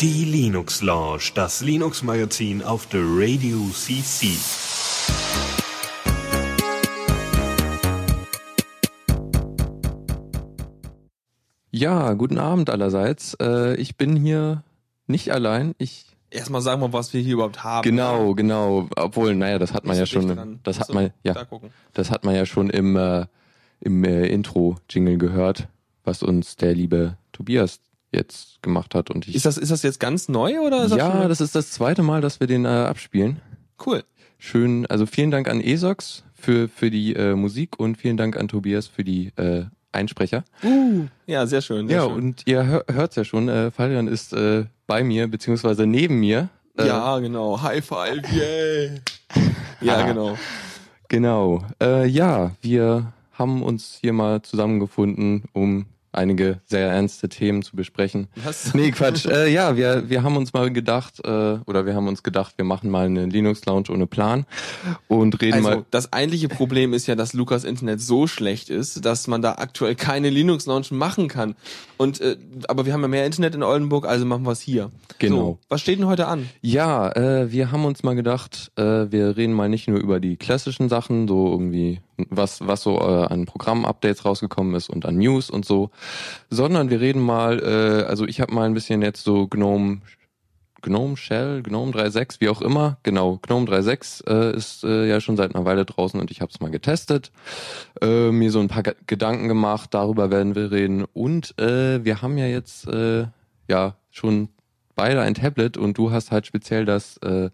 Die Linux Lounge, das Linux Magazin auf der Radio CC. Ja, guten Abend allerseits. Äh, ich bin hier nicht allein. Ich Erstmal sagen wir, was wir hier überhaupt haben. genau, genau. Obwohl, naja, das hat man ja schon. Das hat man ja, das hat man ja schon im äh, im äh, Intro-Jingle gehört, was uns der liebe Tobias jetzt gemacht hat. Und ich Ist das, ist das jetzt ganz neu oder ist das ja, schon das ist das zweite Mal, dass wir den äh, abspielen. cool? Schön, also vielen Dank an Esox für für die äh, Musik und vielen Dank an Tobias für die äh, Einsprecher. Uh, ja, sehr schön. Sehr Ja, schön. und ihr hör, hört's ja schon, äh, Falian ist äh, bei mir, beziehungsweise neben mir. Äh, ja, genau. High five, yay. ja, genau. Genau. Äh, ja, wir haben uns hier mal zusammengefunden, um einige sehr ernste Themen zu besprechen. Was? Nee, Quatsch. äh, ja, wir, wir haben uns mal gedacht, äh, oder wir haben uns gedacht, wir machen mal eine Linux-Lounge ohne Plan und reden Also, mal. das eigentliche Problem ist ja, dass Lukas Internet so schlecht ist, dass man da aktuell keine Linux-Launch machen kann. Und, äh, aber wir haben ja mehr Internet in Oldenburg, also machen wir es hier. Genau. So, was steht denn heute an? Ja, äh, wir haben uns mal gedacht, äh, wir reden mal nicht nur über die klassischen Sachen, so irgendwie was was so äh, an Programm-Updates rausgekommen ist und an News und so, sondern wir reden mal, äh, also ich habe mal ein bisschen jetzt so GNOME GNOME Shell, GNOME 3.6, wie auch immer, genau, GNOME 3.6 äh, ist äh, ja schon seit einer Weile draußen und ich habe es mal getestet, äh, mir so ein paar Ge Gedanken gemacht, darüber werden wir reden. Und äh, wir haben ja jetzt äh, ja schon beide ein Tablet und du hast halt speziell das äh,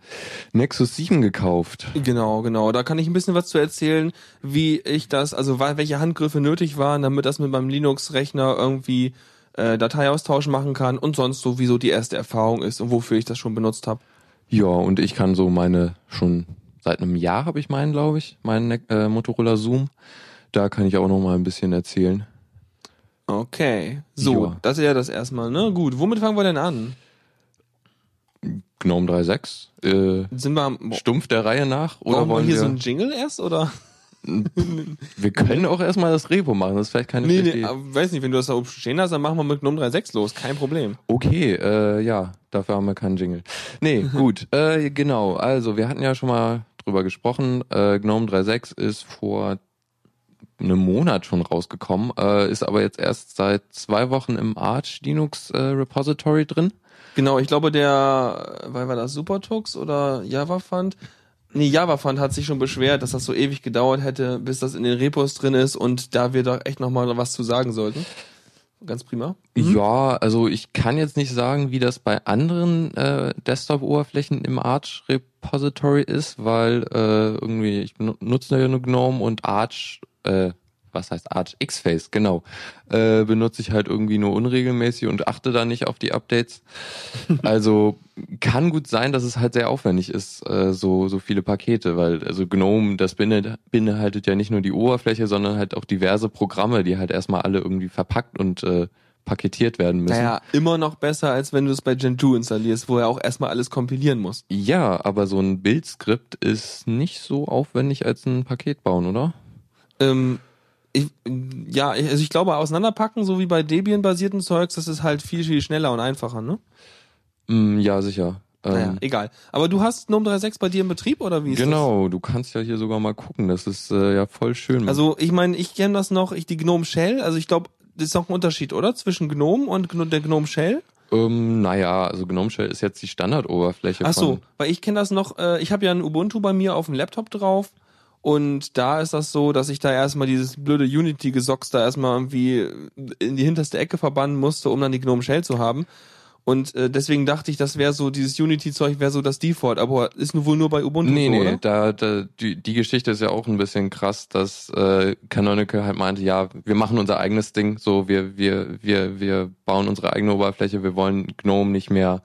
Nexus 7 gekauft. Genau, genau. Da kann ich ein bisschen was zu erzählen, wie ich das, also welche Handgriffe nötig waren, damit das mit meinem Linux-Rechner irgendwie äh, Dateiaustausch machen kann und sonst so, wieso die erste Erfahrung ist und wofür ich das schon benutzt habe. Ja, und ich kann so meine schon seit einem Jahr habe ich meinen, glaube ich, meinen Ne- äh, Motorola Zoom. Da kann ich auch noch mal ein bisschen erzählen. Okay. So, Ja. das ist ja das erstmal, ne? Gut, womit fangen wir denn an? GNOME 3.6 äh, Sind wir stumpf der Reihe nach oder brauchen wir wollen hier wir so ein Jingle erst oder? wir können auch erstmal das Repo machen, das ist vielleicht keine Nee, nee, Idee. weiß nicht, wenn du das da oben stehen hast, dann machen wir mit GNOME 3.6 los, kein Problem. Okay, äh, ja, dafür haben wir keinen Jingle. Nee, gut, äh, genau. Also, wir hatten ja schon mal drüber gesprochen. Äh, GNOME 3.6 ist vor einem Monat schon rausgekommen, äh, ist aber jetzt erst seit zwei Wochen im Arch Linux äh, Repository drin. Genau, ich glaube, der, weil war das Supertux oder JavaFund? Nee, JavaFund hat sich schon beschwert, dass das so ewig gedauert hätte, bis das in den Repos drin ist und da wir doch echt nochmal was zu sagen sollten. Ganz prima. Ja, also ich kann jetzt nicht sagen, wie das bei anderen äh, Desktop-Oberflächen im Arch Repository ist, weil äh, irgendwie ich nutze ja nur GNOME und Arch, äh, was heißt Arch X-Face, genau, äh, benutze ich halt irgendwie nur unregelmäßig und achte da nicht auf die Updates. Also kann gut sein, dass es halt sehr aufwendig ist, äh, so so viele Pakete, weil also GNOME, das beinhaltet, ja nicht nur die Oberfläche, sondern halt auch diverse Programme, die halt erstmal alle irgendwie verpackt und äh, paketiert werden müssen. Naja, immer noch besser, als wenn du es bei Gentoo installierst, wo er auch erstmal alles kompilieren muss. Ja, aber so ein Bildskript ist nicht so aufwendig als ein Paket bauen, oder? Ähm, ich, ja, also ich glaube, auseinanderpacken, so wie bei Debian-basierten Zeugs, das ist halt viel, viel schneller und einfacher, ne? Mm, ja, sicher. Naja, Ähm, egal. Aber du hast GNOME 3.6 bei dir im Betrieb oder wie ist genau, du kannst ja hier sogar mal gucken. Das ist äh, ja voll schön. das? Also ich meine, ich kenne das noch, ich die GNOME Shell, also ich glaube, das ist noch ein Unterschied, oder? Zwischen GNOME und der GNOME Shell? ähm, naja, also GNOME Shell ist jetzt die Standardoberfläche. Ach so, weil ich kenne das noch, äh, ich habe ja ein Ubuntu bei mir auf dem Laptop drauf und da ist das so, dass ich da erstmal dieses blöde Unity-Gesocks da erstmal irgendwie in die hinterste Ecke verbannen musste, um dann die GNOME Shell zu haben. Und äh, deswegen dachte ich, das wäre so, dieses Unity-Zeug wäre so das Default, aber ist nur wohl nur bei Ubuntu Nee, so, nee, oder? da, da die, die Geschichte ist ja auch ein bisschen krass, dass äh, Canonical halt meinte, ja, wir machen unser eigenes Ding, so wir wir wir wir bauen unsere eigene Oberfläche, wir wollen GNOME nicht mehr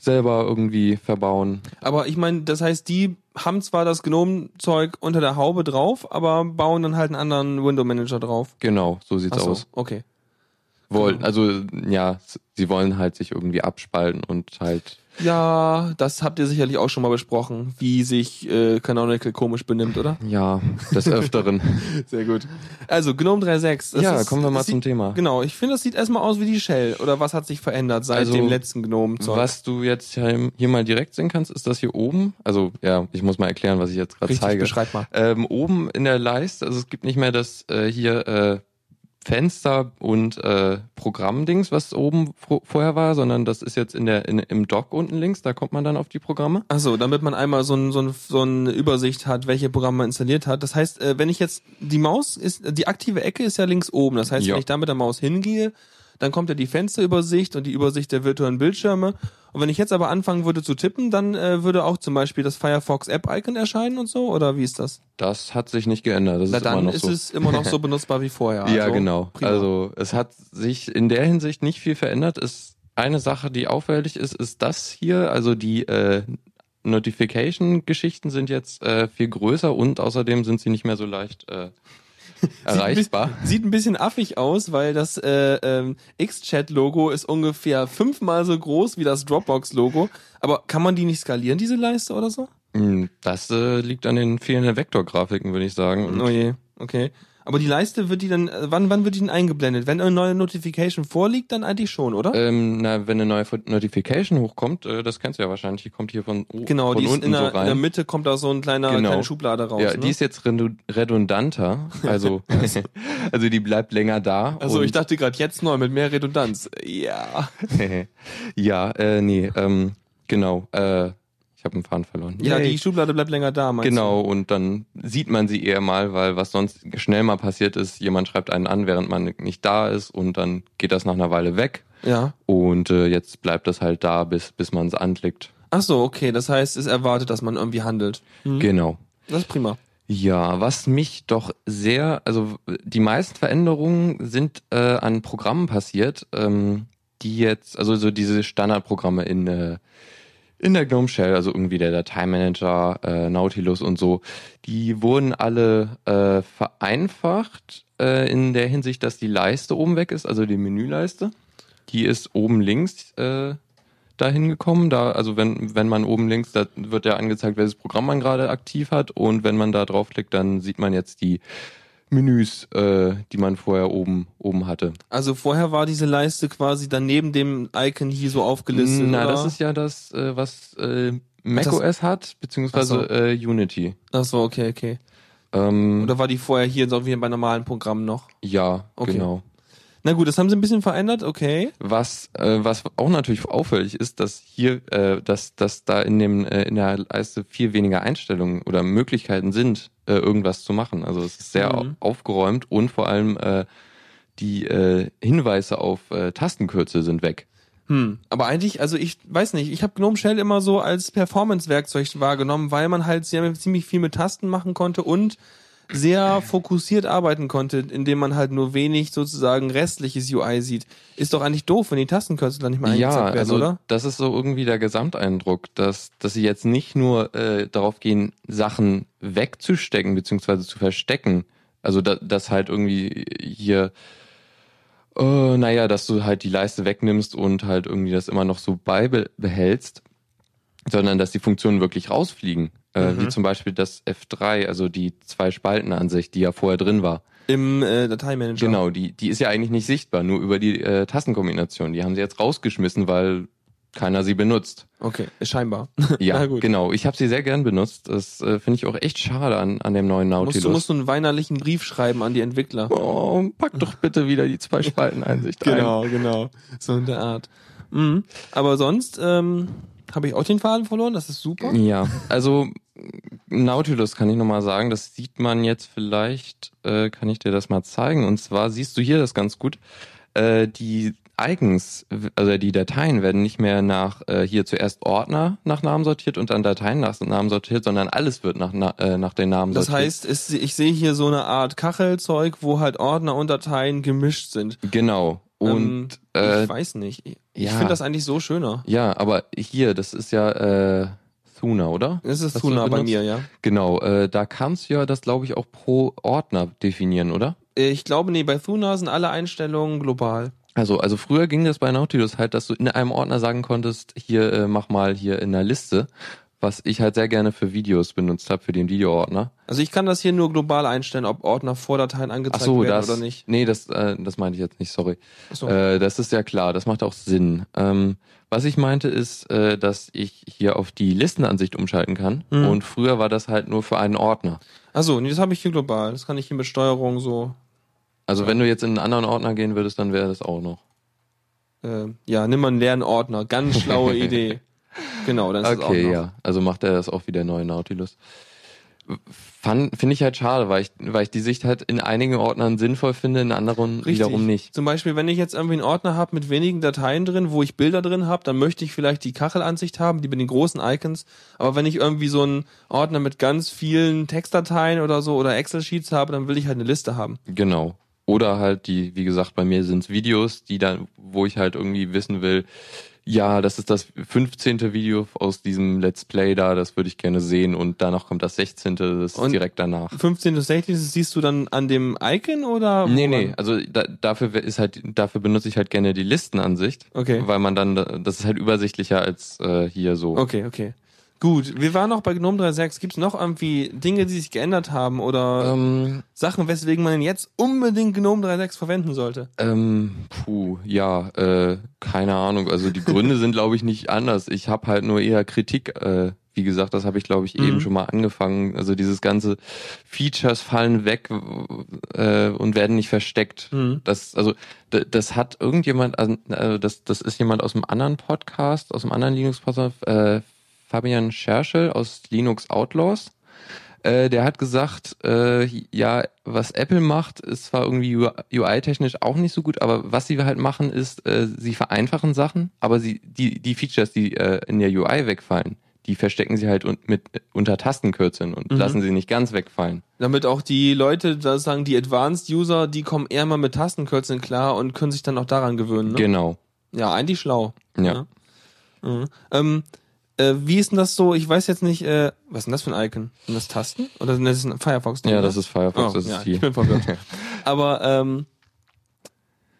selber irgendwie verbauen. Aber ich meine, das heißt, die haben zwar das GNOME-Zeug unter der Haube drauf, aber bauen dann halt einen anderen Window-Manager drauf. Genau, so sieht's so, aus. okay. Wollen, also ja, sie wollen halt sich irgendwie abspalten und halt Ja, das habt ihr sicherlich auch schon mal besprochen, wie sich äh, Canonical komisch benimmt, oder? ja des Öfteren. Sehr gut. Also GNOME 3.6. das ja, ist- kommen wir mal zum sieht, Thema. Genau, ich finde, das sieht erstmal aus wie die Shell. Oder was hat sich verändert seit Also, dem letzten GNOME? -Zeug? Was du jetzt hier mal direkt sehen kannst, ist das hier oben. Also ja, ich muss mal erklären, was ich jetzt gerade zeige. beschreib mal. Ähm, oben in der Leiste, also es gibt nicht mehr das äh, hier äh, Fenster und äh, Programmdings, was oben vorher war, sondern das ist jetzt in der in, im Dock unten links. Da kommt man dann auf die Programme. Achso, damit man einmal so, ein, so, ein, so eine Übersicht hat, welche Programme man installiert hat. Das heißt, äh, wenn ich jetzt die Maus ist, die aktive Ecke ist ja links oben. Das heißt, Ja. wenn ich da mit der Maus hingehe, dann kommt ja die Fensterübersicht und die Übersicht der virtuellen Bildschirme. Und wenn ich jetzt aber anfangen würde zu tippen, dann äh, würde auch zum Beispiel das Firefox App Icon erscheinen und so. Oder wie ist das? Das hat sich nicht geändert. Das Na ist immer dann noch ist so. es immer noch so benutzbar wie vorher. ja, Also, genau. prima. Also es hat sich in der Hinsicht nicht viel verändert. Es eine Sache, die auffällig ist, ist das hier. Also die äh, Notification-Geschichten sind jetzt äh, viel größer und außerdem sind sie nicht mehr so leicht äh, erreichbar. Sieht ein, bisschen, sieht ein bisschen affig aus, weil das äh, ähm, X-Chat-Logo ist ungefähr fünfmal so groß wie das Dropbox-Logo. Aber kann man die nicht skalieren, diese Leiste oder so? Hm, Das äh, liegt an den fehlenden Vektorgrafiken, würde ich sagen. Und Oh je, okay. Aber die Leiste wird die dann, äh, wann, wann wird die denn eingeblendet? Wenn eine neue Notification vorliegt, dann eigentlich schon, oder? ähm, na, wenn eine neue Notification hochkommt, äh, das kennst du ja wahrscheinlich, die kommt hier von, o- genau, von die ist in der, so in der rein. Mitte kommt da so ein kleiner, Genau. kleine Schublade raus. ja, ne? die ist jetzt redu- redundanter, also also die bleibt länger da. also ich dachte gerade jetzt neu mit mehr Redundanz. Ja. ja, äh, nee, ähm, genau. Äh, ich habe einen Faden verloren. Ja, Yay. die Schublade bleibt länger da, meinst Genau, und dann sieht man sie eher mal, weil was sonst schnell mal passiert ist, jemand schreibt einen an, während man nicht da ist und dann geht das nach einer Weile weg du? Ja. und äh, jetzt bleibt das halt da, bis, bis man es anklickt. Ach so, okay. Das heißt, es erwartet, dass man irgendwie handelt. Mhm. Genau. Das ist prima. Ja, was mich doch sehr, also die meisten Veränderungen sind äh, an Programmen passiert, ähm, die jetzt, also so diese Standardprogramme in äh, in der GNOME Shell, also irgendwie der Dateimanager, äh, Nautilus und so, die wurden alle äh, vereinfacht äh, in der Hinsicht, dass die Leiste oben weg ist, also die Menüleiste. Die ist oben links äh, dahin gekommen. Da, also wenn, wenn man oben links, da wird ja angezeigt, welches Programm man gerade aktiv hat. Und wenn man da draufklickt, dann sieht man jetzt die Menüs, äh, die man vorher oben, oben hatte. Also vorher war diese Leiste quasi dann neben dem Icon hier so aufgelistet. Na, oder? das ist ja das, äh, was äh, macOS hat, beziehungsweise Ach so. äh, Unity. Ach so, okay, okay. Ähm, Oder war die vorher hier so wie bei normalen Programmen noch? ja, Okay. genau. Na gut, das haben sie ein bisschen verändert, okay. Was, äh, was auch natürlich auffällig ist, dass hier, äh, dass, dass da in dem äh, in der Leiste viel weniger Einstellungen oder Möglichkeiten sind, äh, irgendwas zu machen. Also es ist sehr Mhm. au- aufgeräumt und vor allem äh, die äh, Hinweise auf äh, Tastenkürzel sind weg. Hm. Aber eigentlich, also ich weiß nicht, ich habe GNOME Shell immer so als Performance-Werkzeug wahrgenommen, weil man halt sehr, ziemlich viel mit Tasten machen konnte und sehr fokussiert arbeiten konnte, indem man halt nur wenig sozusagen restliches UI sieht. Ist doch eigentlich doof, wenn die Tastenkürzel dann nicht mehr angezeigt Ja, werden, also oder? das ist so irgendwie der Gesamteindruck, dass, dass sie jetzt nicht nur äh, darauf gehen, Sachen wegzustecken beziehungsweise zu verstecken. Also da, dass halt irgendwie hier, äh, naja, dass du halt die Leiste wegnimmst und halt irgendwie das immer noch so beibehältst, sondern dass die Funktionen wirklich rausfliegen. Äh, Mhm. Wie zum Beispiel das F3, also die Zwei-Spalten-Ansicht, die ja vorher drin war. Im äh, Dateimanager. Genau, die, die ist ja eigentlich nicht sichtbar, nur über die äh, Tastenkombination. Die haben sie jetzt rausgeschmissen, weil keiner sie benutzt. Okay, scheinbar. Ja, genau. Ich habe sie sehr gern benutzt. Das äh, finde ich auch echt schade an, an dem neuen Musst Nautilus. du musst du einen weinerlichen Brief schreiben an die Entwickler. oh, pack doch bitte wieder die zwei Spalten Einsicht Genau, genau. So in der Art. Mhm. Aber sonst ähm, habe ich auch den Faden verloren, das ist super. Ja, also Nautilus kann ich nochmal sagen, das sieht man jetzt vielleicht, äh, kann ich dir das mal zeigen. Und zwar siehst du hier das ganz gut. Äh, die Icons, also die Dateien werden nicht mehr nach äh, hier zuerst Ordner nach Namen sortiert und dann Dateien nach Namen sortiert, sondern alles wird nach, na, äh, nach den Namen Das sortiert. heißt, es, ich sehe hier so eine Art Kachelzeug, wo halt Ordner und Dateien gemischt sind. Genau. Und ähm, äh, ich weiß nicht. Ich, ja. finde das eigentlich so schöner. ja, aber hier, das ist ja äh, Thuna, oder? Das ist du bei mir, ja. Genau, äh, da kannst du ja das, glaube ich, auch pro Ordner definieren, oder? Ich glaube, nee, bei Thuna sind alle Einstellungen global. Also, also früher ging das bei Nautilus halt, dass du in einem Ordner sagen konntest, hier äh, mach mal hier in der Liste, was ich halt sehr gerne für Videos benutzt habe, für den Videoordner. Also ich kann das hier nur global einstellen, ob Ordner vor Dateien angezeigt so, werden das, oder nicht. nee, das, äh, das meinte ich jetzt nicht, sorry. Ach so. Äh, das ist ja klar, das macht auch Sinn. Ähm, was ich meinte ist, äh, dass ich hier auf die Listenansicht umschalten kann Mhm. und früher war das halt nur für einen Ordner. Achso, nee, das habe ich hier global. Das kann ich hier mit Steuerung so. Also wenn du jetzt in einen anderen Ordner gehen würdest, dann wäre das auch noch. Äh, ja, nimm mal einen leeren Ordner. Ganz schlaue Idee. Genau, dann ist es auch Okay, ja. Also macht er das auch wie der neue Nautilus. Finde ich halt schade, weil ich, weil ich die Sicht halt in einigen Ordnern sinnvoll finde, in anderen Richtig. wiederum nicht. Zum Beispiel, wenn ich jetzt irgendwie einen Ordner habe mit wenigen Dateien drin, wo ich Bilder drin habe, dann möchte ich vielleicht die Kachelansicht haben, die mit den großen Icons. Aber wenn ich irgendwie so einen Ordner mit ganz vielen Textdateien oder so oder Excel-Sheets habe, dann will ich halt eine Liste haben. Genau. Oder halt die, wie gesagt, bei mir sind es Videos, die dann, wo ich halt irgendwie wissen will, ja, das ist das 15. Video aus diesem Let's Play da, das würde ich gerne sehen und danach kommt das 16. Das ist Und- direkt danach. 15 bis 16 siehst du dann an dem Icon oder? Nee, woran? nee, also da, dafür ist halt, dafür benutze ich halt gerne die Listenansicht, Okay. weil man dann, das ist halt übersichtlicher als äh, hier so. Okay, okay. Gut, wir waren noch bei GNOME 3.6. Gibt es noch irgendwie Dinge, die sich geändert haben oder Ähm, Sachen, weswegen man jetzt unbedingt GNOME 3.6 verwenden sollte? Ähm, puh, ja, äh, keine Ahnung. Also die Gründe sind, glaube ich, nicht anders. Ich habe halt nur eher Kritik, äh, wie gesagt, das habe ich, glaube ich, Mhm. eben schon mal angefangen. Also dieses ganze Features fallen weg äh, und werden nicht versteckt. Mhm. Das, also, das hat irgendjemand, also also das, das ist jemand aus einem anderen Podcast, aus einem anderen Linux-Podcast, äh, Fabian Scherschel aus Linux Outlaws. Äh, der hat gesagt, äh, ja, was Apple macht, ist zwar irgendwie UI-technisch auch nicht so gut, aber was sie halt machen, ist, äh, sie vereinfachen Sachen, aber sie die die Features, die äh, in der UI wegfallen, die verstecken sie halt un mit unter Tastenkürzeln und Mhm. lassen sie nicht ganz wegfallen. Damit auch die Leute, da sagen die Advanced User, die kommen eher mal mit Tastenkürzeln klar und können sich dann auch daran gewöhnen. Ne? Genau. Ja, eigentlich schlau. Ja. Mhm. Ähm, äh, wie ist denn das so? Ich weiß jetzt nicht, äh, was ist denn das für ein Icon? Sind das Tasten? Oder sind das ein Firefox? Ja, das ist Firefox, Oh, das ja, ist hier. ich bin verwirrt. Aber ähm,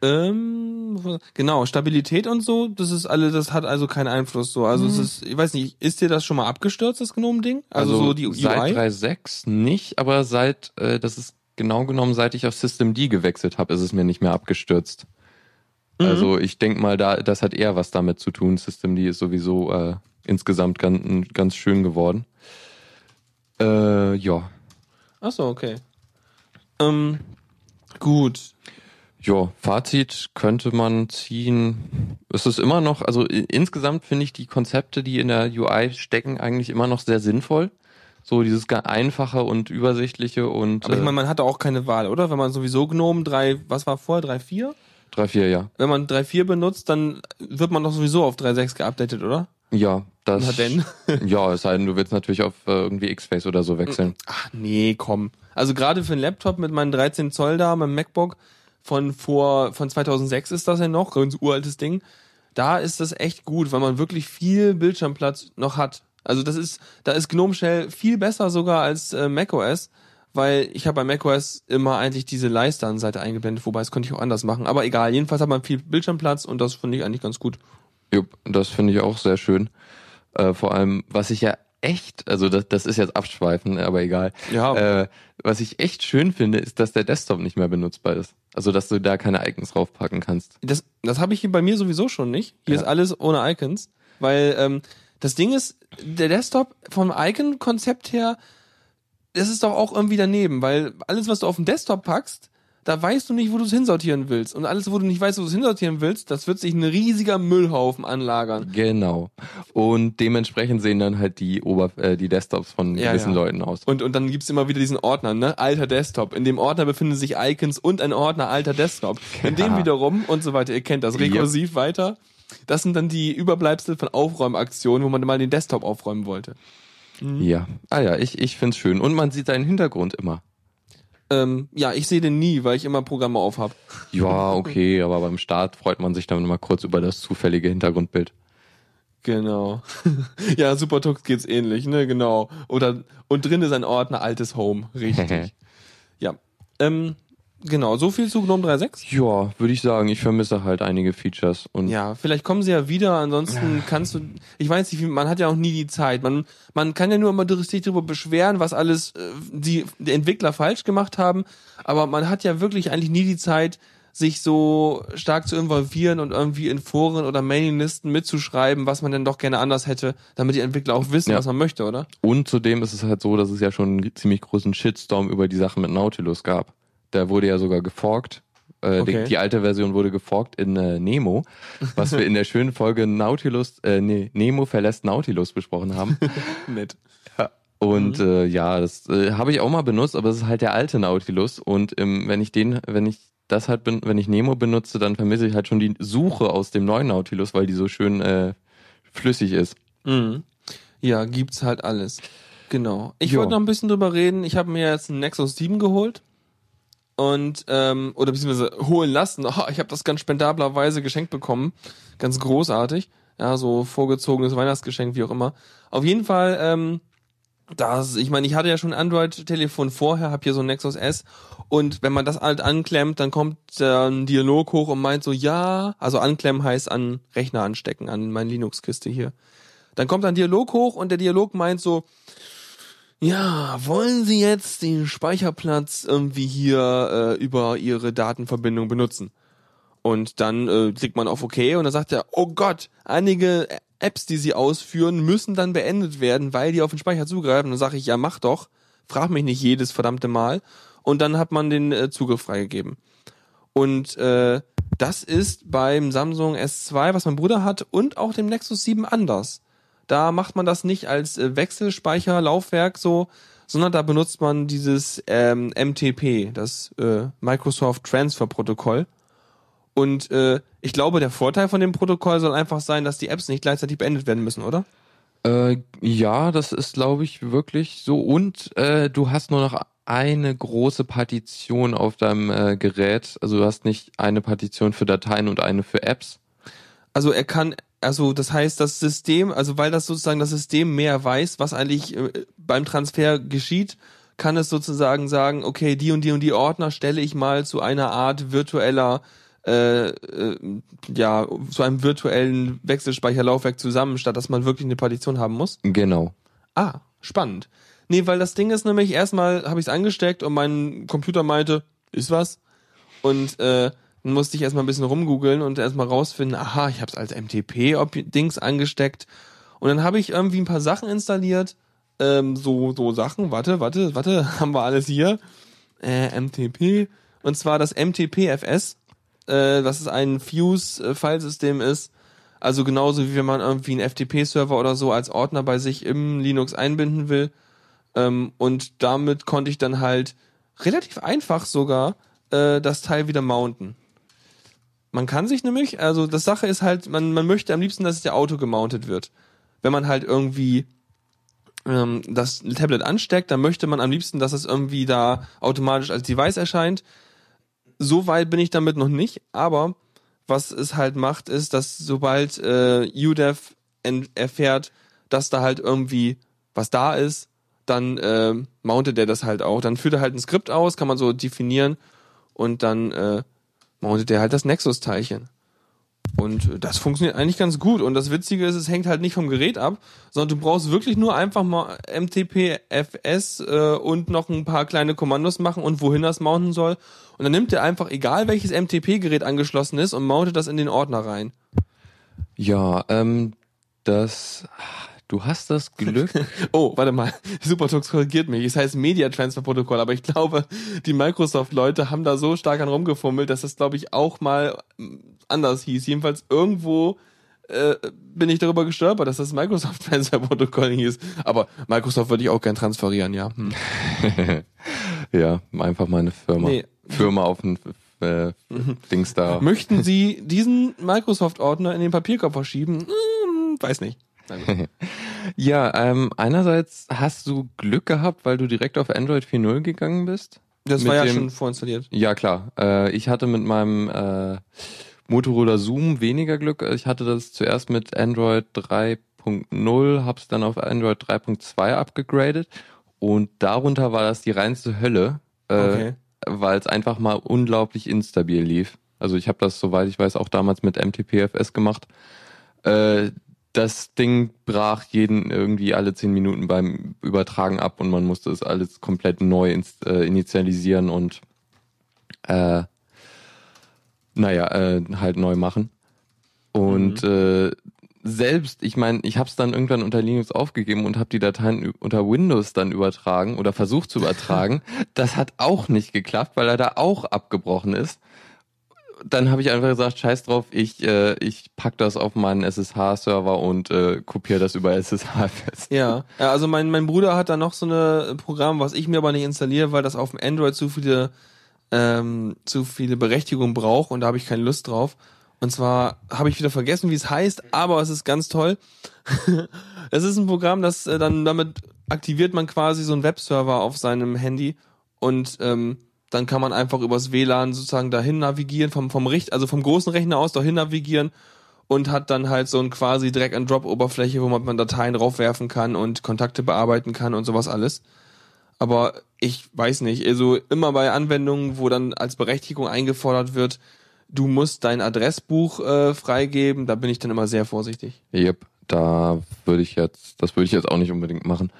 ähm, genau, Stabilität und so, das ist alle, das hat also keinen Einfluss so. Also es ist, ich weiß nicht, ist dir das schon mal abgestürzt, das Gnome-Ding? Also, so die seit UI? 3.6 nicht, aber seit, äh, das ist genau genommen, seit ich auf System D gewechselt habe, ist es mir nicht mehr abgestürzt. Mhm. Also ich denke mal, da, das hat eher was damit zu tun. System D ist sowieso äh, insgesamt ganz, ganz schön geworden. Äh, ja. Ach so, okay. Ähm, gut. Ja, Fazit könnte man ziehen. Es ist immer noch, also insgesamt finde ich die Konzepte, die in der UI stecken, eigentlich immer noch sehr sinnvoll. So dieses einfache und übersichtliche und Aber ich äh, meine, man hatte auch keine Wahl, oder? Wenn man sowieso Gnome 3, was war vorher, 3.4? 3.4, ja. Wenn man 3.4 benutzt, dann wird man doch sowieso auf 3.6 geupdatet, oder? Ja, das. Na denn? ja, es sei denn, du willst natürlich auf äh, irgendwie X-Face oder so wechseln. Ach nee, komm. Also gerade für einen Laptop mit meinen 13 Zoll da, meinem MacBook von vor von 2006 ist das ja noch, ein uraltes Ding. Da ist das echt gut, weil man wirklich viel Bildschirmplatz noch hat. Also das ist, da ist Gnome Shell viel besser sogar als äh, macOS, weil ich habe bei macOS immer eigentlich diese Leiste an Seite eingeblendet, wobei das konnte ich auch anders machen. Aber egal, jedenfalls hat man viel Bildschirmplatz und das finde ich eigentlich ganz gut. Jupp, das finde ich auch sehr schön. Äh, vor allem, was ich ja echt, also das, das ist jetzt abschweifen, aber egal. Ja. Äh, was ich echt schön finde, ist, dass der Desktop nicht mehr benutzbar ist. Also, dass du da keine Icons draufpacken kannst. Das, das habe ich hier bei mir sowieso schon nicht. Hier Ja. ist alles ohne Icons, weil ähm, das Ding ist, der Desktop vom Icon-Konzept her, das ist doch auch irgendwie daneben, weil alles, was du auf den Desktop packst, da weißt du nicht, wo du es hinsortieren willst. Und alles, wo du nicht weißt, wo du es hinsortieren willst, das wird sich ein riesiger Müllhaufen anlagern. Genau. Und dementsprechend sehen dann halt die Ober äh, die Desktops von Ja, gewissen ja. Leuten aus. Und, und dann gibt's immer wieder diesen Ordner, ne? Alter Desktop. In dem Ordner befinden sich Icons und ein Ordner alter Desktop. In dem wiederum und so weiter. Ihr kennt das rekursiv weiter. Das sind dann die Überbleibsel von Aufräumaktionen, wo man mal den Desktop aufräumen wollte. Ja. Ah ja, ich, ich find's schön. Und man sieht seinen Hintergrund immer. Ähm, ja, ich sehe den nie, weil ich immer Programme auf hab. Ja, okay, aber beim Start freut man sich dann mal kurz über das zufällige Hintergrundbild. Genau. ja, Supertux geht's ähnlich, ne? Genau. Oder und drin ist ein Ordner altes Home, richtig. ja. Ähm, Genau, so viel zu GNOME 3.6. Ja, würde ich sagen, ich vermisse halt einige Features und Ja, vielleicht kommen sie ja wieder, ansonsten kannst du, ich weiß nicht, man hat ja auch nie die Zeit. Man, man kann ja nur immer sich darüber beschweren, was alles äh, die, die Entwickler falsch gemacht haben, aber man hat ja wirklich eigentlich nie die Zeit, sich so stark zu involvieren und irgendwie in Foren oder Mailinglisten mitzuschreiben, was man denn doch gerne anders hätte, damit die Entwickler auch wissen, Ja. was man möchte, oder? Und zudem ist es halt so, dass es ja schon einen ziemlich großen Shitstorm über die Sache mit Nautilus gab. Der wurde ja sogar geforkt. Äh, Okay. die, die alte Version wurde geforkt in äh, Nemo, was wir in der schönen Folge Nautilus, äh, nee, Nemo verlässt Nautilus besprochen haben. Nett. Und Mhm. äh, ja, das äh, habe ich auch mal benutzt, aber es ist halt der alte Nautilus. Und ähm, wenn ich den, wenn ich das halt bin, wenn ich Nemo benutze, dann vermisse ich halt schon die Suche aus dem neuen Nautilus, weil die so schön äh, flüssig ist. Mhm. Ja, gibt's halt alles. Genau. Ich Ja. wollte noch ein bisschen drüber reden. Ich habe mir jetzt einen Nexus 7 geholt. Und, ähm, oder beziehungsweise holen lassen. Oh, ich habe das ganz spendablerweise geschenkt bekommen. Ganz großartig. Ja, so vorgezogenes Weihnachtsgeschenk, wie auch immer. Auf jeden Fall, ähm, das, ich meine, ich hatte ja schon ein Android-Telefon vorher, habe hier so ein Nexus S und wenn man das halt anklemmt, dann kommt äh, ein Dialog hoch und meint so, ja, also anklemmen heißt an Rechner anstecken, an meine Linux-Kiste hier. Dann kommt ein Dialog hoch und der Dialog meint so, ja, wollen Sie jetzt den Speicherplatz irgendwie hier äh, über Ihre Datenverbindung benutzen? Und dann äh, klickt man auf OK und dann sagt er, oh Gott, einige Apps, die Sie ausführen, müssen dann beendet werden, weil die auf den Speicher zugreifen. Dann sage ich, ja, mach doch. Frag mich nicht jedes verdammte Mal. Und dann hat man den äh, Zugriff freigegeben. Und äh, das ist beim Samsung S2, was mein Bruder hat, und auch dem Nexus 7 anders. Da macht man das nicht als äh, Wechselspeicherlaufwerk so, sondern da benutzt man dieses ähm, MTP, das äh, Microsoft Transfer Protokoll. Und äh, ich glaube, der Vorteil von dem Protokoll soll einfach sein, dass die Apps nicht gleichzeitig beendet werden müssen, oder? Äh, ja, das ist, glaube ich, wirklich so. Und äh, du hast nur noch eine große Partition auf deinem äh, Gerät. Also du hast nicht eine Partition für Dateien und eine für Apps. Also er kann, also das heißt, das System, also weil das sozusagen das System mehr weiß, was eigentlich äh, beim Transfer geschieht, kann es sozusagen sagen, okay, die und die und die Ordner stelle ich mal zu einer Art virtueller, äh, äh, ja, zu einem virtuellen Wechselspeicherlaufwerk zusammen, statt dass man wirklich eine Partition haben muss. Genau. Ah, spannend. Nee, weil das Ding ist nämlich, erstmal habe ich es angesteckt und mein Computer meinte, ist was. Und äh, dann musste ich erstmal ein bisschen rumgoogeln und erstmal rausfinden, aha, ich habe es als MTP-Dings angesteckt. Und dann habe ich irgendwie ein paar Sachen installiert. Ähm, so, so Sachen, warte, warte, warte, haben wir alles hier. Äh, MTP. Und zwar das MTP-FS, äh, das ist ein Fuse-Filesystem ist. Also genauso wie wenn man irgendwie einen FTP-Server oder so als Ordner bei sich im Linux einbinden will. Ähm, und damit konnte ich dann halt relativ einfach sogar äh, das Teil wieder mounten. Man kann sich nämlich, also das Sache ist halt, man, man möchte am liebsten, dass es der Auto gemountet wird. Wenn man halt irgendwie ähm, das Tablet ansteckt, dann möchte man am liebsten, dass es irgendwie da automatisch als Device erscheint. So weit bin ich damit noch nicht, aber was es halt macht, ist, dass sobald äh, UDEV erfährt, dass da halt irgendwie was da ist, dann äh, mountet er das halt auch. Dann führt er halt ein Skript aus, kann man so definieren und dann äh, mountet er halt das Nexus-Teilchen. Und äh, das funktioniert eigentlich ganz gut. Und das Witzige ist, es hängt halt nicht vom Gerät ab, sondern du brauchst wirklich nur einfach mal MTP-FS äh, und noch ein paar kleine Kommandos machen und wohin das mounten soll. Und dann nimmt er einfach, egal welches MTP-Gerät angeschlossen ist, und mountet das in den Ordner rein. Ja, ähm, das. Du hast das Glück. Oh, warte mal. Supertux korrigiert mich. Es heißt Media Transfer Protokoll, aber ich glaube, die Microsoft-Leute haben da so stark an rumgefummelt, dass das, glaube ich, auch mal mm, anders hieß. Jedenfalls irgendwo äh, bin ich darüber gestolpert, dass das Microsoft Transfer Protokoll hieß. Aber Microsoft würde ich auch gern transferieren, ja. Hm. ja, einfach mal eine Firma. Nee. Firma auf ein äh, Dings da. Möchten Sie diesen Microsoft-Ordner in den Papierkorb verschieben? Hm, weiß nicht. Ja, ähm, einerseits hast du Glück gehabt, weil du direkt auf Android 4.0 gegangen bist. Das war ja dem- schon vorinstalliert. Ja, klar. Äh, ich hatte mit meinem äh, Motorola Zoom weniger Glück. Ich hatte das zuerst mit Android 3.0, hab's dann auf Android 3.2 abgegradet und darunter war das die reinste Hölle. Äh, Okay. weil es einfach mal unglaublich instabil lief. Also ich habe das, soweit ich weiß, auch damals mit MTPFS gemacht. Äh, das Ding brach jeden irgendwie alle zehn Minuten beim Übertragen ab und man musste es alles komplett neu ins, äh, initialisieren und äh, naja, äh, halt neu machen. Und Mhm. äh, selbst, ich meine, ich habe es dann irgendwann unter Linux aufgegeben und habe die Dateien unter Windows dann übertragen oder versucht zu übertragen. das hat auch nicht geklappt, weil er da auch abgebrochen ist. Dann habe ich einfach gesagt, scheiß drauf, ich, äh, ich pack das auf meinen SSH-Server und äh, kopiere das über SSH fest. Ja, ja also mein, mein Bruder hat da noch so eine Programm, was ich mir aber nicht installiere, weil das auf dem Android zu viele, ähm, zu viele Berechtigungen braucht und da habe ich keine Lust drauf. Und zwar habe ich wieder vergessen, wie es heißt, aber es ist ganz toll. es ist ein Programm, das äh, dann damit aktiviert man quasi so einen Webserver auf seinem Handy und ähm, dann kann man einfach übers WLAN sozusagen dahin navigieren, vom, vom Richt, also vom großen Rechner aus dahin navigieren und hat dann halt so ein quasi Drag-and-Drop-Oberfläche, wo man, Dateien raufwerfen kann und Kontakte bearbeiten kann und sowas alles. Aber ich weiß nicht, also immer bei Anwendungen, wo dann als Berechtigung eingefordert wird, du musst dein Adressbuch äh, freigeben, da bin ich dann immer sehr vorsichtig. Yep, da würde ich jetzt, das würde ich jetzt auch nicht unbedingt machen.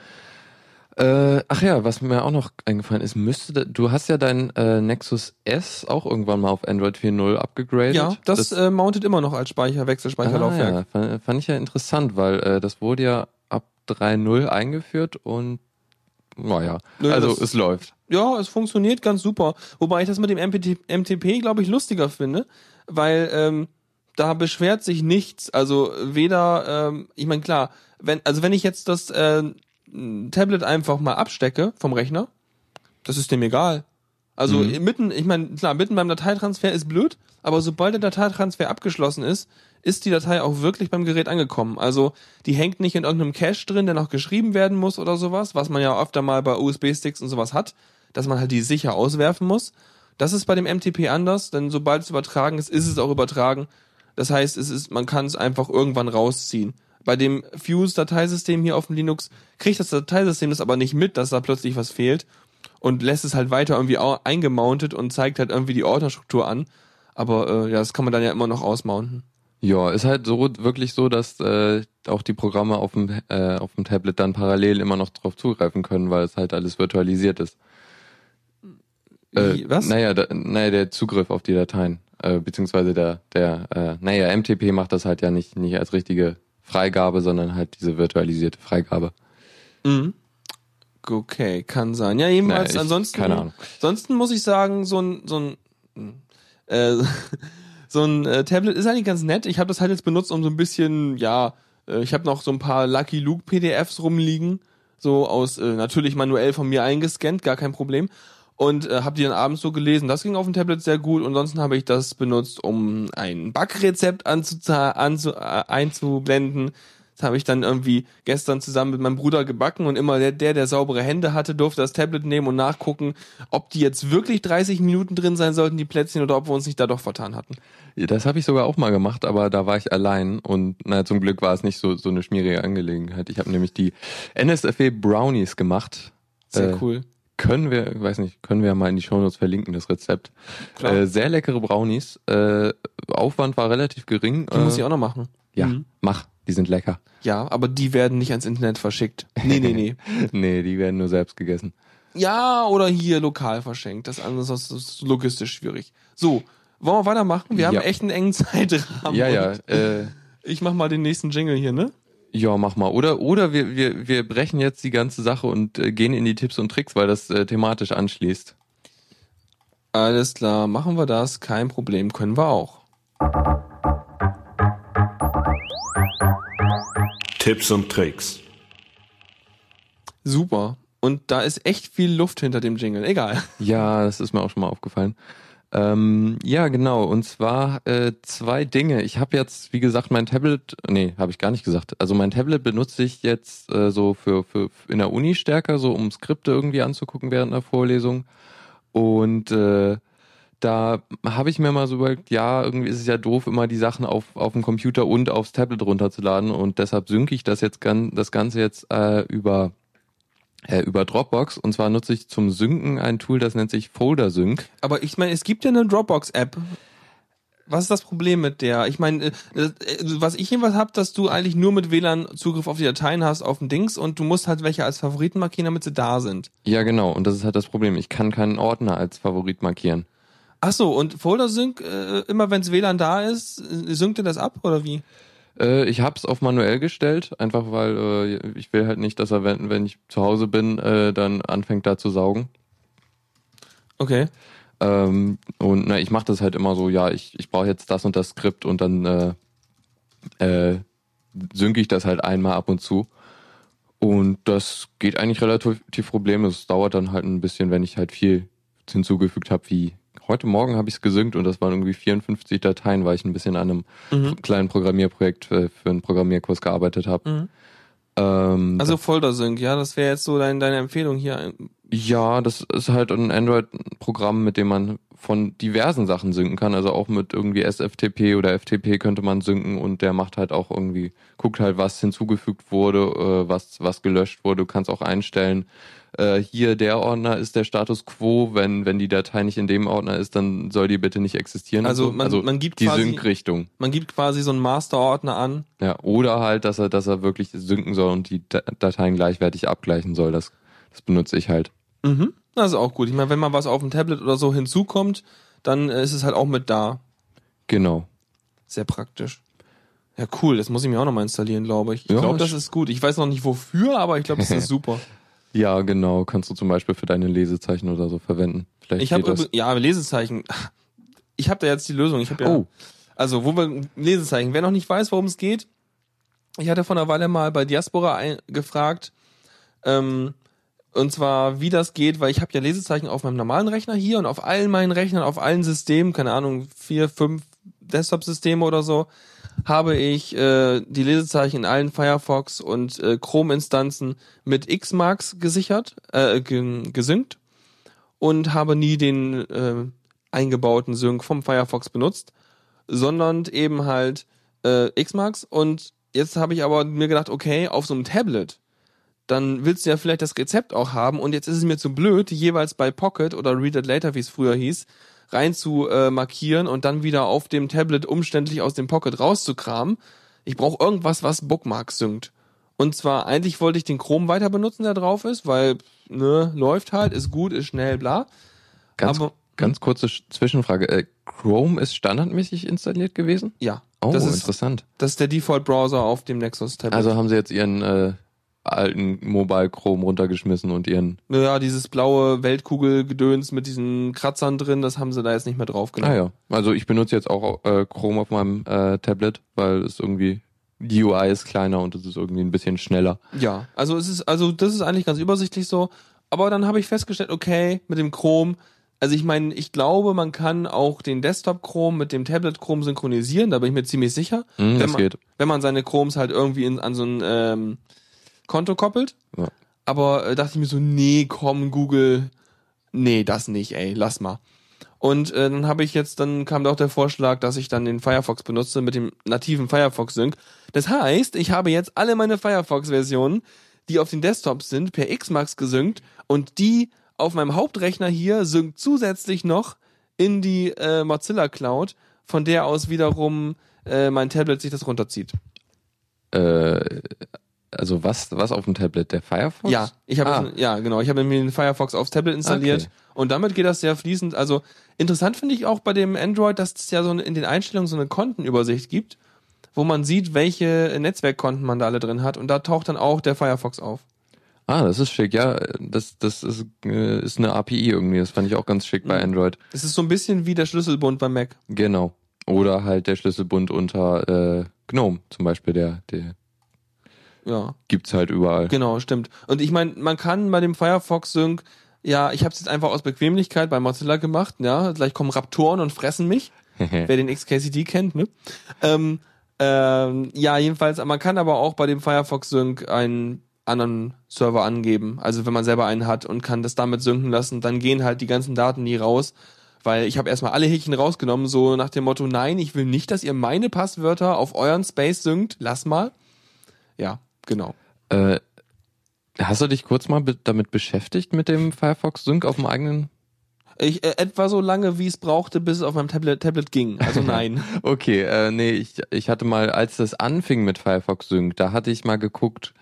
Äh, ach ja, was mir auch noch eingefallen ist, müsste, du hast ja dein äh, Nexus S auch irgendwann mal auf Android 4.0 abgegradet. Ja, das, äh, mountet immer noch als Speicher, Wechselspeicherlaufwerk. Ah, ja, fand, fand ich ja interessant, weil äh, das wurde ja ab 3.0 eingeführt und naja, Nö, also das- es läuft. Ja, es funktioniert ganz super. Wobei ich das mit dem MPT, MTP, glaube ich, lustiger finde, weil ähm, da beschwert sich nichts. Also weder, ähm, ich meine, klar, wenn, also wenn ich jetzt das äh, Tablet einfach mal abstecke vom Rechner, das ist dem egal. Also Mhm. mitten, ich meine, klar, mitten beim Dateitransfer ist blöd, aber sobald der Dateitransfer abgeschlossen ist, ist die Datei auch wirklich beim Gerät angekommen. Also die hängt nicht in irgendeinem Cache drin, der noch geschrieben werden muss oder sowas, was man ja öfter mal bei USB-Sticks und sowas hat, dass man halt die sicher auswerfen muss. Das ist bei dem MTP anders, denn sobald es übertragen ist, ist es auch übertragen. Das heißt, es ist, man kann es einfach irgendwann rausziehen. Bei dem Fuse-Dateisystem hier auf dem Linux kriegt das Dateisystem das aber nicht mit, dass da plötzlich was fehlt und lässt es halt weiter irgendwie eingemountet und zeigt halt irgendwie die Ordnerstruktur an. Aber äh, ja, das kann man dann ja immer noch ausmounten. Ja, ist halt so wirklich so, dass äh, auch die Programme auf dem, äh, auf dem Tablet dann parallel immer noch drauf zugreifen können, weil es halt alles virtualisiert ist. Äh, was? Naja, da, naja, der Zugriff auf die Dateien, äh, beziehungsweise der, der, äh, naja, MTP macht das halt ja nicht, nicht als richtige Freigabe, sondern halt diese virtualisierte Freigabe. Mhm. Okay, kann sein. Ja, jedenfalls, Naja, ansonsten, keine Ahnung. ansonsten muss ich sagen, so ein, so ein, äh, so ein äh, Tablet ist eigentlich ganz nett. Ich habe das halt jetzt benutzt, um so ein bisschen, ja, äh, ich habe noch so ein paar Lucky Luke PDFs rumliegen, so aus, äh, natürlich manuell von mir eingescannt, gar kein Problem. Und äh, habe die dann abends so gelesen. Das ging auf dem Tablet sehr gut. Und ansonsten habe ich das benutzt, um ein Backrezept anzu äh, einzublenden. Das habe ich dann irgendwie gestern zusammen mit meinem Bruder gebacken und immer der, der, der saubere Hände hatte, durfte das Tablet nehmen und nachgucken, ob die jetzt wirklich 30 Minuten drin sein sollten, die Plätzchen, oder ob wir uns nicht da doch vertan hatten. Das habe ich sogar auch mal gemacht, aber da war ich allein und na, zum Glück war es nicht so, so eine schmierige Angelegenheit. Ich habe nämlich die NSFW Brownies gemacht. Sehr Äh, cool. Können wir, weiß nicht, können wir mal in die Shownotes verlinken, das Rezept. Klar. Äh, sehr leckere Brownies. Äh, Aufwand war relativ gering. Die äh, muss ich auch noch machen. Ja, Mhm. mach. Die sind lecker. Ja, aber die werden nicht ans Internet verschickt. Nee, nee, nee. nee, die werden nur selbst gegessen. ja, oder hier lokal verschenkt. Das andere ist ist logistisch schwierig. So, wollen wir weitermachen? Wir haben Ja. echt einen engen Zeitrahmen. ja, ja. Äh, Ich mach mal den nächsten Jingle hier, ne? Ja, mach mal. Oder, oder wir, wir, wir brechen jetzt die ganze Sache und äh, gehen in die Tipps und Tricks, weil das äh, thematisch anschließt. Alles klar, machen wir das. Kein Problem, können wir auch. Tipps und Tricks. Super. Und da ist echt viel Luft hinter dem Jingle. Egal. Ja, das ist mir auch schon mal aufgefallen. Ähm, ja, genau. Und zwar äh, zwei Dinge. Ich habe jetzt, wie gesagt, mein Tablet, nee, habe ich gar nicht gesagt. Also mein Tablet benutze ich jetzt äh, so für, für in der Uni stärker, so um Skripte irgendwie anzugucken während einer Vorlesung. Und äh, da habe ich mir mal so überlegt, ja, irgendwie ist es ja doof, immer die Sachen auf, auf dem Computer und aufs Tablet runterzuladen. Und deshalb synke ich das jetzt das Ganze jetzt äh, über Äh, über Dropbox. Und zwar nutze ich zum Synken ein Tool, das nennt sich Folder Sync. Aber ich meine, es gibt ja eine Dropbox-App. Was ist das Problem mit der? Ich meine, äh, äh, was ich jedenfalls hab, dass du eigentlich nur mit WLAN Zugriff auf die Dateien hast auf dem Dings und du musst halt welche als Favoriten markieren, damit sie da sind. Ja, genau. Und das ist halt das Problem. Ich kann keinen Ordner als Favorit markieren. Ach so, und Folder Sync, äh, immer wenn WLAN da ist, synkt er das ab oder wie? Äh, ich hab's auf manuell gestellt, einfach weil äh, ich will halt nicht, dass er, wenn, wenn ich zu Hause bin, äh, dann anfängt da zu saugen. Okay. Ähm, und na, ich mache das halt immer so, ja, ich, ich brauche jetzt das und das Skript und dann äh, äh, synke ich das halt einmal ab und zu. Und das geht eigentlich relativ problemlos. Es dauert dann halt ein bisschen, wenn ich halt viel hinzugefügt habe, wie heute Morgen habe ich es gesynkt und das waren irgendwie 54 Dateien, weil ich ein bisschen an einem Mhm. kleinen Programmierprojekt äh, für einen Programmierkurs gearbeitet habe. Mhm. Ähm, Also Folder Sync, ja, das wäre jetzt so dein, deine Empfehlung hier. Ja, das ist halt ein Android-Programm, mit dem man von diversen Sachen synken kann. Also auch mit irgendwie SFTP oder FTP könnte man synken und der macht halt auch irgendwie, guckt halt, was hinzugefügt wurde, äh, was, was gelöscht wurde. Du kannst auch einstellen, äh, hier der Ordner ist der Status quo. Wenn, wenn die Datei nicht in dem Ordner ist, dann soll die bitte nicht existieren. Also so. man- man gibt die quasi- Sync-Richtung. Man gibt quasi so einen Master-Ordner an. Ja, oder halt, dass er, dass er wirklich synken soll und die Da- Dateien gleichwertig abgleichen soll. Das, das benutze ich halt. Mhm. Das ist auch gut. Ich meine, wenn mal was auf dem Tablet oder so hinzukommt, dann äh, ist es halt auch mit da. Genau. Sehr praktisch. Ja, cool. Das muss ich mir auch nochmal installieren, glaube ich. Ich Ja, glaube, das ist gut. Ich weiß noch nicht wofür, aber ich glaube, das ist super. Ja, genau. Kannst du zum Beispiel für deine Lesezeichen oder so verwenden. Vielleicht Ich habe ja Lesezeichen. Ich habe da jetzt die Lösung. Ich habe ja Oh. also wo wir Lesezeichen. Wer noch nicht weiß, worum es geht, ich hatte vor einer Weile mal bei Diaspora ein, gefragt, ähm, und zwar wie das geht, weil ich habe ja Lesezeichen auf meinem normalen Rechner hier und auf allen meinen Rechnern, auf allen Systemen, keine Ahnung, vier, fünf Desktop-Systeme oder so, habe ich äh, die Lesezeichen in allen Firefox und äh, Chrome-Instanzen mit Xmarks gesichert, äh, ge gesynkt und habe nie den äh, eingebauten Sync vom Firefox benutzt, sondern eben halt äh, Xmarks. Und jetzt habe ich aber mir gedacht, okay, auf so einem Tablet, dann willst du ja vielleicht das Rezept auch haben. Und jetzt ist es mir zu blöd, jeweils bei Pocket oder Read It Later, wie es früher hieß, rein zu äh, markieren und dann wieder auf dem Tablet umständlich aus dem Pocket rauszukramen. Ich brauche irgendwas, was Bookmarks synkt. Und zwar, eigentlich wollte ich den Chrome weiter benutzen, der drauf ist, weil, ne, läuft halt, ist gut, ist schnell, bla. Ganz, aber- ganz kurze Sch- Zwischenfrage. Äh, Chrome ist standardmäßig installiert gewesen? Ja. Oh, das, ist, interessant. das ist der Default-Browser auf dem Nexus-Tablet. Also haben sie jetzt ihren äh, alten Mobile Chrome runtergeschmissen und ihren. Naja, dieses blaue Weltkugelgedöns mit diesen Kratzern drin, das haben sie da jetzt nicht mehr draufgenommen. Ah ja. Also ich benutze jetzt auch äh, Chrome auf meinem äh, Tablet, weil es irgendwie die UI ist kleiner und es ist irgendwie ein bisschen schneller. Ja, also es ist, also das ist eigentlich ganz übersichtlich so. Aber dann habe ich festgestellt, okay, mit dem Chrome, also ich meine, ich glaube, man kann auch den Desktop Chrome mit dem Tablet Chrome synchronisieren, da bin ich mir ziemlich sicher. Hm, wenn das man, geht. Wenn man seine Chromes halt irgendwie in, an so ein ähm, Konto koppelt. Ja. Aber äh, dachte ich mir so, nee, komm, Google, nee, das nicht, ey, lass mal. Und äh, dann habe ich jetzt, dann kam da auch der Vorschlag, dass ich dann den Firefox benutze mit dem nativen Firefox Sync. Das heißt, ich habe jetzt alle meine Firefox-Versionen, die auf den Desktops sind, per Xmax gesynkt und die auf meinem Hauptrechner hier synkt zusätzlich noch in die äh, Mozilla Cloud, von der aus wiederum äh, mein Tablet sich das runterzieht. Äh, also was, was auf dem Tablet? Der Firefox? Ja, ich habe Ah. ja genau, ich habe mir den Firefox aufs Tablet installiert Okay. und damit geht das sehr fließend. Also interessant finde ich auch bei dem Android, dass es ja so in den Einstellungen so eine Kontenübersicht gibt, wo man sieht, welche Netzwerkkonten man da alle drin hat und da taucht dann auch der Firefox auf. Ah, das ist schick. Ja, das, das ist, äh, ist eine API irgendwie. Das fand ich auch ganz schick bei Mhm. Android. Es ist so ein bisschen wie der Schlüsselbund beim Mac. Genau. Oder halt der Schlüsselbund unter äh, GNOME zum Beispiel. Der, der Ja, gibt's halt überall. genau, stimmt. Und ich meine, man kann bei dem Firefox Sync, ja, ich habe es jetzt einfach aus Bequemlichkeit bei Mozilla gemacht, ja, gleich kommen Raptoren und fressen mich. wer den XKCD kennt, ne? Ähm, ähm, ja, jedenfalls, man kann aber auch bei dem Firefox Sync einen anderen Server angeben. Also wenn man selber einen hat und kann das damit synken lassen, dann gehen halt die ganzen Daten nie raus. Weil ich habe erstmal alle Häkchen rausgenommen, so nach dem Motto, nein, ich will nicht, dass ihr meine Passwörter auf euren Space synkt, lass mal. Ja, genau. Äh, Hast du dich kurz mal be damit beschäftigt mit dem Firefox Sync auf dem eigenen? Ich, äh, etwa so lange, wie es brauchte, bis es auf meinem Tablet, Tablet ging. Also nein. Okay, äh, nee, ich, ich hatte mal, als das anfing mit Firefox Sync, da hatte ich mal geguckt,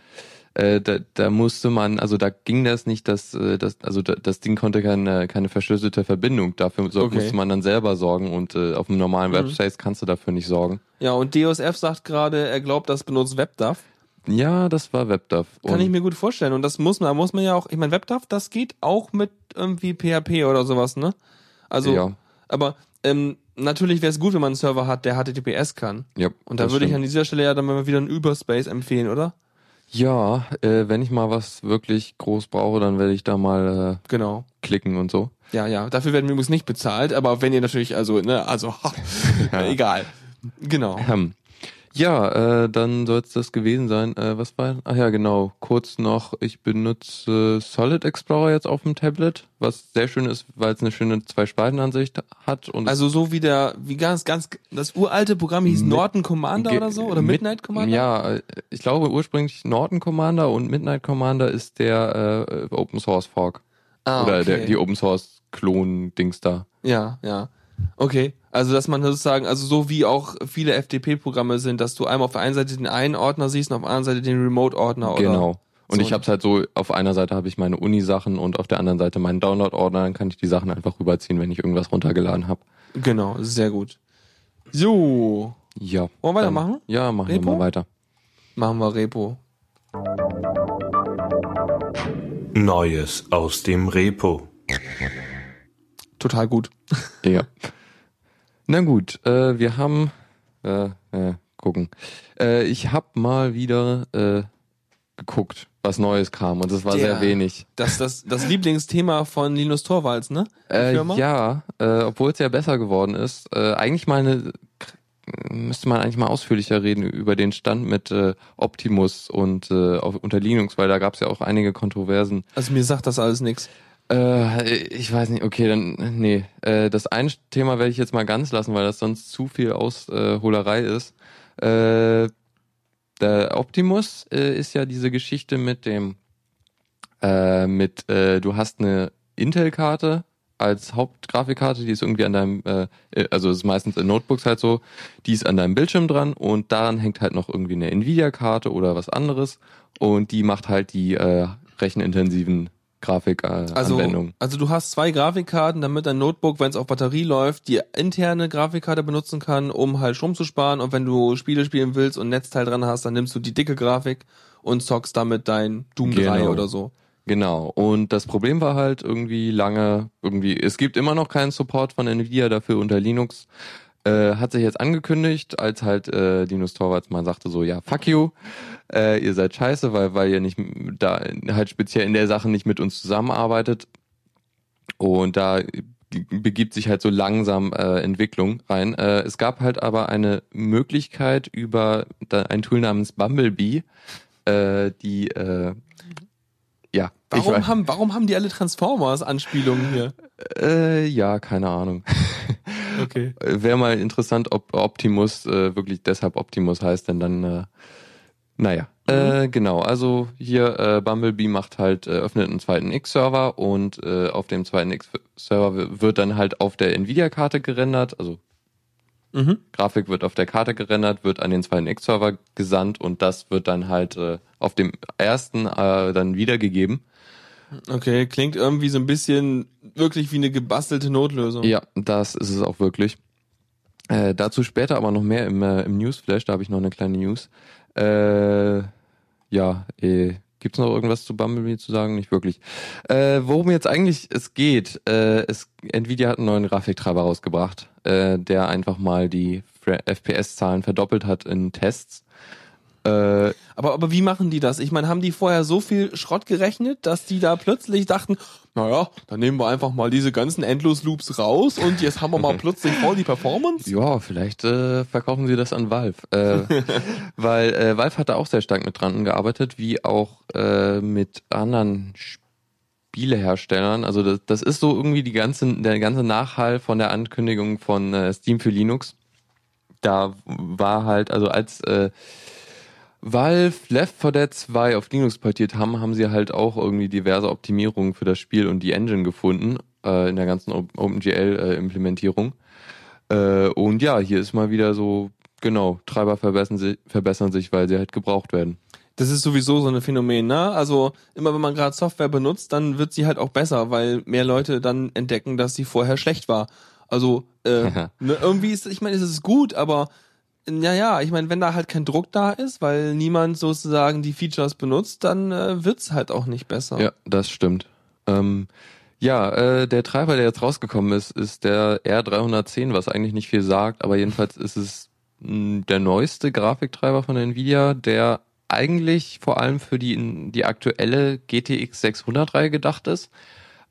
äh, da, da musste man, also da ging das nicht, dass äh, das, also da, das Ding konnte keine, keine verschlüsselte Verbindung. Dafür so, Okay. musste man dann selber sorgen und äh, auf einem normalen Mhm. Webspace kannst du dafür nicht sorgen. ja, und DOSF sagt gerade, er glaubt, das benutzt WebDAV. Ja, das war WebDAV. Kann Und- ich mir gut vorstellen. Und das muss man, muss man ja auch, ich meine, WebDAV, das geht auch mit irgendwie PHP oder sowas, ne? Also, ja, aber ähm, natürlich wäre es gut, wenn man einen Server hat, der HTTPS kann. ja. Und da würde ich an dieser Stelle ja dann mal wieder einen Überspace empfehlen, oder? Ja, äh, wenn ich mal was wirklich groß brauche, dann werde ich da mal äh, Genau. klicken und so. Ja, ja. Dafür werden wir übrigens nicht bezahlt, aber wenn ihr natürlich, also, ne, also, Ja. egal. Genau. Ähm, ja, äh, dann soll es das gewesen sein. Äh, was war? Ach ja, genau. Kurz noch, ich benutze Solid Explorer jetzt auf dem Tablet, was sehr schön ist, weil es eine schöne Zwei-Spalten-Ansicht hat. Und Also so wie der, wie ganz, ganz, das uralte Programm hieß Mit- Norton Commander oder so? Oder mit- Midnight Commander? Ja, äh, ich glaube ursprünglich Norton Commander und Midnight Commander ist der äh, Open Source Fork. Ah, Oder okay. der, die Open Source Klon-Dings da. Ja, ja. Okay. Also, dass man sozusagen, also so wie auch viele FTP-Programme sind, dass du einmal auf der einen Seite den einen Ordner siehst und auf der anderen Seite den Remote-Ordner, oder? Genau. Und so ich habe es halt so, auf einer Seite habe ich meine Uni-Sachen und auf der anderen Seite meinen Download-Ordner, dann kann ich die Sachen einfach rüberziehen, wenn ich irgendwas runtergeladen habe. Genau, sehr gut. So, Ja. Wollen wir weitermachen? Ja, machen wir Repo? mal weiter. machen wir Repo. Neues aus dem Repo. Total gut. Ja. Na gut, äh, wir haben, äh, äh, gucken. Äh, ich habe mal wieder äh, geguckt, was Neues kam und es war Der- sehr wenig. Das, das, das Lieblingsthema von Linus Torvalds, ne? Äh, ja, äh, obwohl es ja besser geworden ist. Äh, eigentlich mal eine, müsste man eigentlich mal ausführlicher reden über den Stand mit äh, Optimus und äh, auf, unter Linux, weil da gab es ja auch einige Kontroversen. Also mir sagt das alles nix. Äh, ich weiß nicht, okay, dann, nee. Äh, das eine Thema werde ich jetzt mal ganz lassen, weil das sonst zu viel Ausholerei ist. Äh, der Optimus äh, ist ja diese Geschichte mit dem, äh, mit, du hast eine Intel-Karte als Hauptgrafikkarte, die ist irgendwie an deinem, also ist meistens in Notebooks halt so, die ist an deinem Bildschirm dran und daran hängt halt noch irgendwie eine Nvidia-Karte oder was anderes und die macht halt die rechenintensiven Grafikanwendungen. Äh, Also, also du hast zwei Grafikkarten, damit dein Notebook, wenn es auf Batterie läuft, die interne Grafikkarte benutzen kann, um halt Strom zu sparen. Und wenn du Spiele spielen willst und Netzteil dran hast, dann nimmst du die dicke Grafik und zockst damit dein Doom 3 Genau. oder so. Genau. Und das Problem war halt irgendwie lange, irgendwie, es gibt immer noch keinen Support von Nvidia dafür unter Linux. Äh, hat sich jetzt angekündigt, als halt äh, Linus Torvalds mal sagte so, ja, fuck you, äh, ihr seid scheiße, weil, weil ihr nicht da halt speziell in der Sache nicht mit uns zusammenarbeitet. Und da begibt sich halt so langsam äh, Entwicklung rein. Äh, es gab halt aber eine Möglichkeit über da, ein Tool namens Bumblebee, äh, die äh, ja, Warum haben, warum haben die alle Transformers-Anspielungen hier? äh, ja, keine Ahnung. Okay. Wäre mal interessant, ob Optimus äh, wirklich deshalb Optimus heißt, denn dann, äh, naja. Äh, genau, also hier äh, Bumblebee macht halt, äh, öffnet einen zweiten X-Server und äh, auf dem zweiten X-Server wird dann halt auf der Nvidia-Karte gerendert, also Mhm. Grafik wird auf der Karte gerendert, wird an den zweiten X-Server gesandt und das wird dann halt äh, auf dem ersten äh, dann wiedergegeben. Okay, klingt irgendwie so ein bisschen wirklich wie eine gebastelte Notlösung. Ja, das ist es auch wirklich. Äh, dazu später aber noch mehr im, äh, im Newsflash, da habe ich noch eine kleine News. Äh, ja, äh, gibt's noch irgendwas zu Bumblebee zu sagen? Nicht wirklich. Äh, worum jetzt eigentlich es geht, äh, es, Nvidia hat einen neuen Grafiktreiber rausgebracht, äh, der einfach mal die FPS-Zahlen verdoppelt hat in Tests. Äh, Aber, aber wie machen die das? Ich meine, haben die vorher so viel Schrott gerechnet, dass die da plötzlich dachten, naja, dann nehmen wir einfach mal diese ganzen Endlos-Loops raus und jetzt haben wir mal plötzlich voll die Performance? Ja, vielleicht äh, verkaufen sie das an Valve. Äh, weil äh, Valve hat da auch sehr stark mit dran gearbeitet, wie auch äh, mit anderen Spieleherstellern. Also das, das ist so irgendwie die ganze, der ganze Nachhall von der Ankündigung von äh, Steam für Linux. Da war halt, also als äh, Weil Left 4 Dead 2 auf Linux portiert haben, haben sie halt auch irgendwie diverse Optimierungen für das Spiel und die Engine gefunden äh, in der ganzen OpenGL-Implementierung. Äh, und ja, hier ist mal wieder so, genau, Treiber verbessern, sich, verbessern sich, weil sie halt gebraucht werden. Das ist sowieso so ein Phänomen, ne? Also immer wenn man gerade Software benutzt, dann wird sie halt auch besser, weil mehr Leute dann entdecken, dass sie vorher schlecht war. Also äh, ne, irgendwie ist, ich meine, es ist gut, aber ja, ja, ich meine, wenn da halt kein Druck da ist, weil niemand sozusagen die Features benutzt, dann äh, wird's halt auch nicht besser. Ja, das stimmt. Ähm, ja, äh, der Treiber, der jetzt rausgekommen ist, ist der R310, was eigentlich nicht viel sagt, aber jedenfalls ist es mh, der neueste Grafiktreiber von Nvidia, der eigentlich vor allem für die, die aktuelle GTX 600 Reihe gedacht ist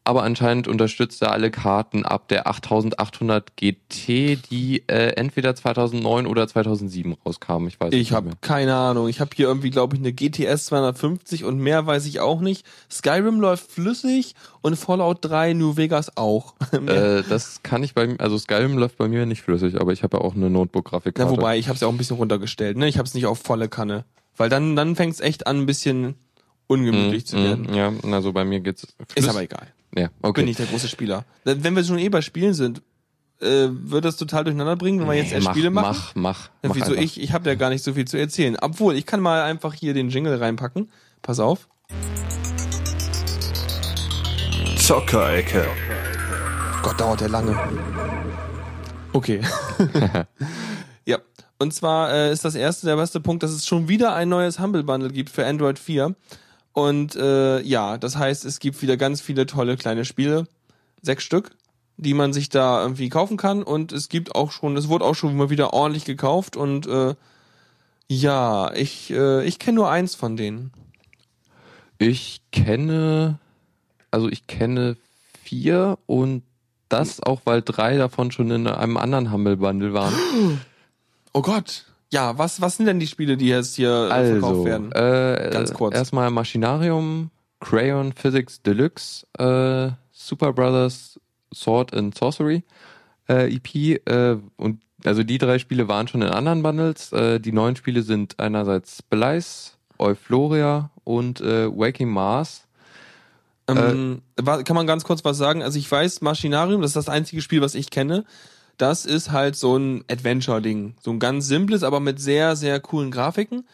aber anscheinend unterstützt er alle Karten ab der 8800 GT, die äh, entweder 2009 oder 2007 rauskamen. Ich weiß ich habe keine Ahnung. Ich habe hier irgendwie, glaube ich, eine GTS 250 und mehr weiß ich auch nicht. Skyrim läuft flüssig und Fallout 3 New Vegas auch. äh, das kann ich bei mir, also Skyrim läuft bei mir nicht flüssig, aber ich habe ja auch eine Notebook-Grafikkarte. Ja, wobei, ich habe es ja auch ein bisschen runtergestellt. Ne? Ich habe es nicht auf volle Kanne. Weil dann, dann fängt es echt an, ein bisschen ungemütlich mm, zu werden. Mm, ja, also bei mir geht's. Ist aber egal. Ja, okay. Bin nicht der große Spieler. Wenn wir schon eh bei Spielen sind, äh, wird das total durcheinander bringen, wenn wir jetzt erst mach, Spiele machen? Mach, mach. Ja, mach wieso einfach. ich? Ich habe ja gar nicht so viel zu erzählen. Obwohl, ich kann mal einfach hier den Jingle reinpacken. Pass auf. Zockerecke. Gott, dauert der lange. Okay. ja. Und zwar äh, ist das erste, der beste Punkt, dass es schon wieder ein neues Humble Bundle gibt für Android 4. Und äh, ja, das heißt, es gibt wieder ganz viele tolle kleine Spiele, sechs Stück, die man sich da irgendwie kaufen kann. Und es gibt auch schon, es wurde auch schon mal wieder ordentlich gekauft. Und äh, ja, ich, äh, ich kenne nur eins von denen. Ich kenne, also ich kenne vier und das auch, weil drei davon schon in einem anderen Humble Bundle waren. Oh Gott. Ja, was, was sind denn die Spiele, die jetzt hier also, verkauft werden? Äh, Ganz kurz. Erstmal Machinarium, Crayon Physics Deluxe, äh, Super Brothers Sword and Sorcery äh, EP äh, und also die drei Spiele waren schon in anderen Bundles. Äh, die neuen Spiele sind einerseits Splice, Euphoria und äh, Waking Mars. Ähm, kann man ganz kurz was sagen? Also ich weiß, Machinarium, das ist das einzige Spiel, was ich kenne. Das ist halt so ein Adventure-Ding. So ein ganz simples, aber mit sehr, sehr coolen Grafiken.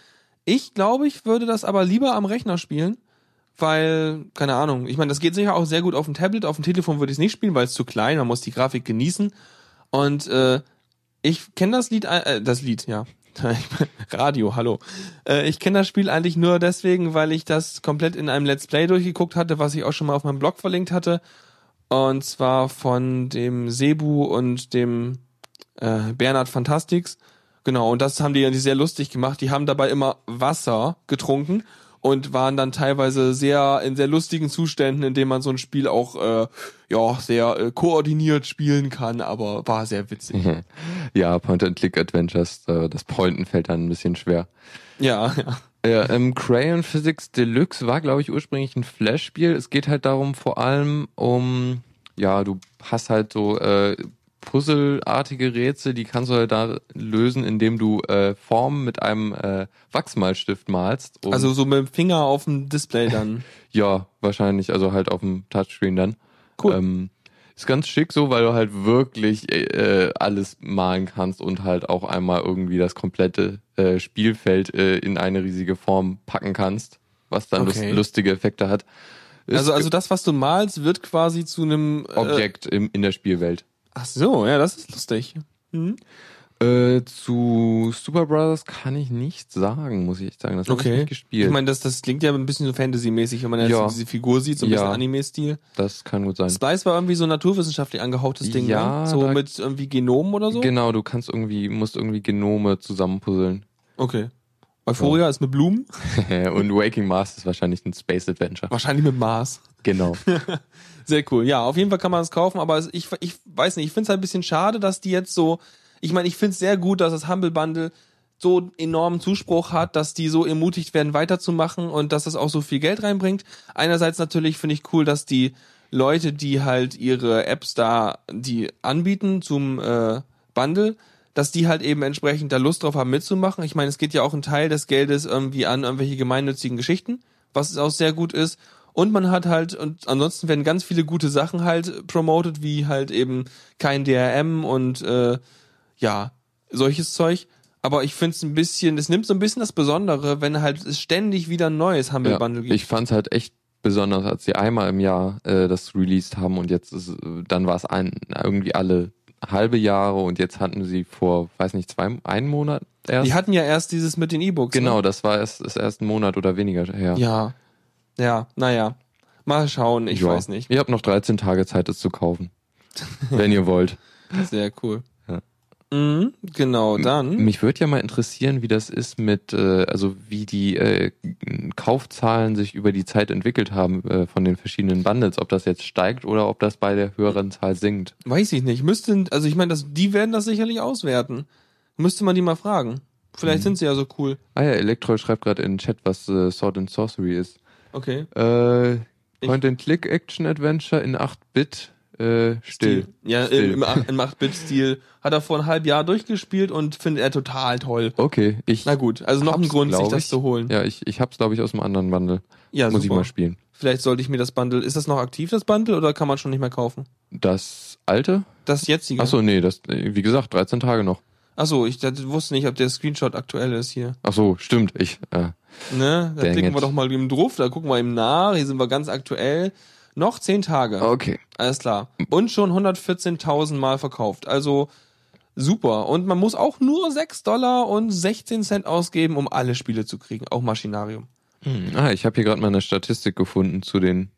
Ich glaube, ich würde das aber lieber am Rechner spielen, weil, keine Ahnung, ich meine, das geht sicher auch sehr gut auf dem Tablet, auf dem Telefon würde ich es nicht spielen, weil es zu klein, man muss die Grafik genießen. Und äh, ich kenne das Lied, äh, das Lied, ja. Radio, hallo. Äh, ich kenne das Spiel eigentlich nur deswegen, weil ich das komplett in einem Let's Play durchgeguckt hatte, was ich auch schon mal auf meinem Blog verlinkt hatte. Und zwar von dem Sebu und dem äh, Bernhard Fantastics. Genau, und das haben die ja sehr lustig gemacht. Die haben dabei immer Wasser getrunken und waren dann teilweise sehr in sehr lustigen Zuständen, in denen man so ein Spiel auch äh, ja sehr äh, koordiniert spielen kann, aber war sehr witzig. ja, Point-and-Click-Adventures, äh, das Pointen fällt dann ein bisschen schwer. Ja, ja. Ja, ähm, Crayon Physics Deluxe war, glaube ich, ursprünglich ein Flash-Spiel. Es geht halt darum, vor allem um, ja, du hast halt so äh, Puzzleartige Rätsel, die kannst du halt da lösen, indem du äh, Formen mit einem äh, Wachsmalstift malst. Also so mit dem Finger auf dem Display dann. ja, wahrscheinlich, also halt auf dem Touchscreen dann. Cool. Ähm, ist ganz schick so, weil du halt wirklich äh, alles malen kannst und halt auch einmal irgendwie das komplette äh, Spielfeld äh, in eine riesige Form packen kannst, was dann Okay. lust lustige Effekte hat. Ist Also also das, was du malst, wird quasi zu einem äh, Objekt im, in der Spielwelt. Ach so, ja, das ist lustig. Mhm. Äh, zu Super Brothers kann ich nichts sagen, muss ich echt sagen. Das habe ich Okay. nicht gespielt. Ich meine, das, das klingt ja ein bisschen so Fantasy-mäßig, wenn man jetzt Ja. so diese Figur sieht, so ein Ja. bisschen Anime-Stil. das kann gut sein. Splice war irgendwie so ein naturwissenschaftlich angehauchtes Ding, Ja, ne? So mit irgendwie Genomen oder so? Genau, du kannst irgendwie, musst irgendwie Genome zusammenpuzzeln. okay. Euphoria ist mit Blumen, und Waking Mars ist wahrscheinlich ein Space Adventure. wahrscheinlich mit Mars. Genau. Sehr cool. Ja, auf jeden Fall kann man es kaufen, aber ich, ich weiß nicht, ich finde es halt ein bisschen schade, dass die jetzt so, ich meine, ich finde es sehr gut, dass das Humble Bundle so enormen Zuspruch hat, dass die so ermutigt werden, weiterzumachen und dass das auch so viel Geld reinbringt. Einerseits natürlich finde ich cool, dass die Leute, die halt ihre Apps da, die anbieten zum äh, Bundle, dass die halt eben entsprechend da Lust drauf haben mitzumachen. Ich meine, es geht ja auch ein Teil des Geldes irgendwie an irgendwelche gemeinnützigen Geschichten, was auch sehr gut ist. Und man hat halt, und ansonsten werden ganz viele gute Sachen halt promoted, wie halt eben kein DRM und äh, ja, solches Zeug. Aber ich finde es ein bisschen, es nimmt so ein bisschen das Besondere, wenn halt es ständig wieder ein neues Humble Ja, Bundle gibt. ich fand's halt echt besonders, als sie einmal im Jahr äh, das released haben und jetzt ist, dann war es ein, irgendwie alle halbe Jahre und jetzt hatten sie vor, weiß nicht, zwei, einen Monat erst. die hatten ja erst dieses mit den E-Books. genau, Ne? das war erst, ist erst ein Monat oder weniger her. Ja. Ja, naja. Mal schauen, ich Ja. weiß nicht. Ihr habt noch 13 Tage Zeit, es zu kaufen. wenn ihr wollt. Sehr cool. Mhm, genau, dann. Mich würde ja mal interessieren, wie das ist mit, äh, also wie die äh, Kaufzahlen sich über die Zeit entwickelt haben äh, von den verschiedenen Bundles, ob das jetzt steigt oder ob das bei der höheren Zahl sinkt. Weiß ich nicht. Müssten, also ich meine, die werden das sicherlich auswerten. Müsste man die mal fragen. Vielleicht Mhm. sind sie ja so cool. Ah ja, Electro schreibt gerade in den Chat, was äh, Sword and Sorcery ist. Okay. Äh, Point-and-Click-Action-Adventure in 8-Bit äh, still. Ja, Still. im, im, ach- im 8-Bit-Stil. Hat er vor einem halben Jahr durchgespielt und findet er total toll. Okay, ich Na gut, also noch ein Grund, sich das ich. zu holen. Ja, ich, ich hab's, glaube ich, aus einem anderen Bundle. Ja, Muss ich super. mal spielen. Vielleicht sollte ich mir das Bundle. Ist das noch aktiv, das Bundle, oder kann man schon nicht mehr kaufen? Das alte? Das jetzige. Achso, nee, das, wie gesagt, 13 Tage noch. Achso, ich das, wusste nicht, ob der Screenshot aktuell ist hier. Ach so, stimmt. Ich, äh, Ne? Da klicken it. wir doch mal eben drauf, da gucken wir eben nach. Hier sind wir ganz aktuell. Noch zehn Tage. okay. Alles klar. Und schon 114.000 Mal verkauft. Also super. Und man muss auch nur 6 Dollar und 16 Cent ausgeben, um alle Spiele zu kriegen. Auch Maschinarium. Hm, Ah, ich habe hier gerade mal eine Statistik gefunden zu den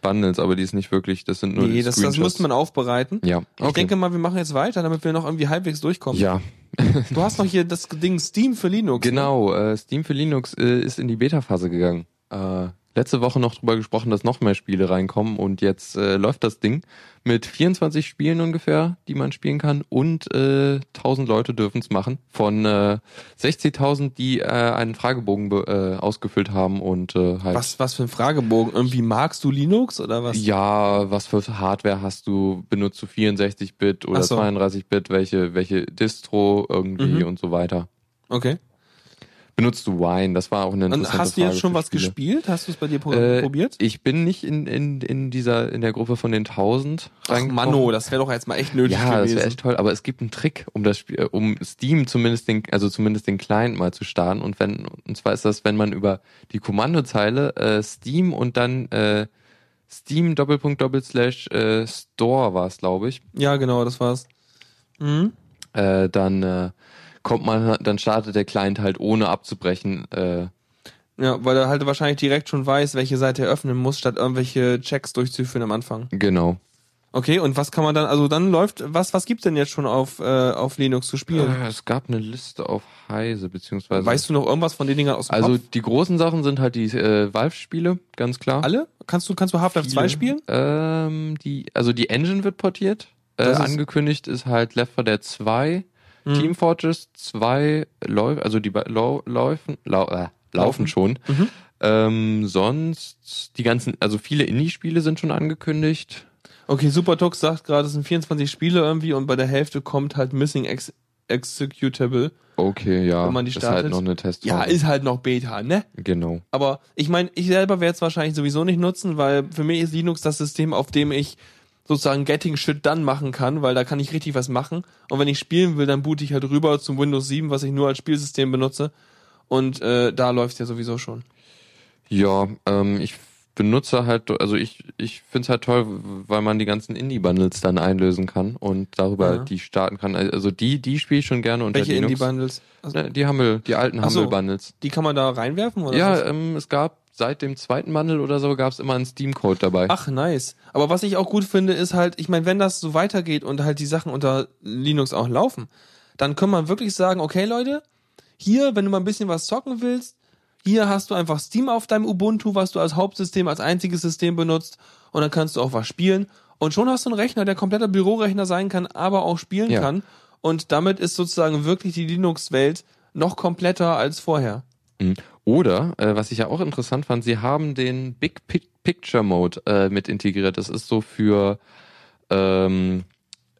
Bundles, aber die ist nicht wirklich, das sind nur nee, das, das Screenshots. müsste man aufbereiten. Ja, okay. Ich denke mal, wir machen jetzt weiter, damit wir noch irgendwie halbwegs durchkommen. ja, Du hast noch hier das Ding Steam für Linux. ne? genau. Äh, Steam für Linux äh, ist in die Beta-Phase gegangen. Äh, letzte Woche noch drüber gesprochen, dass noch mehr Spiele reinkommen und jetzt äh, läuft das Ding mit 24 Spielen ungefähr, die man spielen kann und äh, 1000 Leute dürfen es machen von äh, 60.000, die äh, einen Fragebogen äh, ausgefüllt haben und äh, halt Was, was für ein Fragebogen? Irgendwie magst du Linux oder was? Ja, was für Hardware hast du? Benutzt du 64-Bit oder Ach so. 32-Bit? Welche, welche Distro irgendwie Mhm. und so weiter? Okay. Benutzt du Wine? Das war auch eine Und interessante hast du jetzt schon was Spiele. gespielt? Hast du es bei dir Äh, probiert? Ich bin nicht in, in, in dieser, in der Gruppe von den 1000 Ach reingekommen. Manno, das wäre doch jetzt mal echt nötig Ja, das gewesen. wäre echt toll, aber es gibt einen Trick, um das Spiel, äh, um Steam zumindest den, also zumindest den Client mal zu starten. Und wenn, und zwar ist das, wenn man über die Kommandozeile äh, Steam und dann äh, Steam Doppelpunkt Doppelslash äh, Store war es, glaube ich, Ja, genau, das war's. Mhm. äh, dann äh, kommt man, dann startet der Client halt ohne abzubrechen. Äh, Ja, weil er halt wahrscheinlich direkt schon weiß, welche Seite er öffnen muss, statt irgendwelche Checks durchzuführen am Anfang. genau. Okay, und was kann man dann, also dann läuft, was, was gibt's denn jetzt schon auf, äh, auf Linux zu spielen? Äh, es gab eine Liste auf Heise, beziehungsweise. weißt du noch irgendwas von den Dingern aus dem also Kopf? die großen Sachen sind halt die äh, Valve-Spiele, ganz klar. Alle? Kannst du, kannst du Half-Life 2 Viele. spielen? Ähm, die, also die Engine wird portiert. Äh, ist- angekündigt ist halt Left 4 Dead 2, Mhm. Team Fortress 2 läuft, also die lau laufen, lau äh, laufen schon. Mhm. Ähm, sonst die ganzen, also viele Indie-Spiele sind schon angekündigt. Okay, Supertux sagt gerade, es sind 24 Spiele irgendwie und bei der Hälfte kommt halt Missing Ex Executable. Okay, ja. Wenn man die ist startet. halt noch eine Testphase. Ja, ist halt noch Beta, ne? genau. Aber ich meine, ich selber werde es wahrscheinlich sowieso nicht nutzen, weil für mich ist Linux das System, auf dem ich sozusagen Getting Shit Done machen kann, weil da kann ich richtig was machen. Und wenn ich spielen will, dann boote ich halt rüber zum Windows 7, was ich nur als Spielsystem benutze. Und äh, da läuft ja sowieso schon. Ja, ähm, ich benutze halt, also ich, ich find's halt toll, weil man die ganzen Indie-Bundles dann einlösen kann und darüber Ja. die starten kann. Also die, die spiele ich schon gerne unter Welche. Indie-Bundles? Also, Ne, die Hammel, die alten Ach so. Hammel-Bundles. die kann man da reinwerfen? Oder Ja, was? ähm, es gab seit dem zweiten Bundle oder so gab's immer einen Steam-Code dabei. Ach, nice. Aber was ich auch gut finde, ist halt, ich meine, wenn das so weitergeht und halt die Sachen unter Linux auch laufen, dann kann man wirklich sagen, okay, Leute, hier, wenn du mal ein bisschen was zocken willst, hier hast du einfach Steam auf deinem Ubuntu, was du als Hauptsystem, als einziges System benutzt und dann kannst du auch was spielen. Und schon hast du einen Rechner, der kompletter Bürorechner sein kann, aber auch spielen Ja. kann. Und damit ist sozusagen wirklich die Linux-Welt noch kompletter als vorher. Mhm. Oder, äh, was ich ja auch interessant fand, sie haben den Big Pic Picture Mode äh, mit integriert. Das ist so für ähm,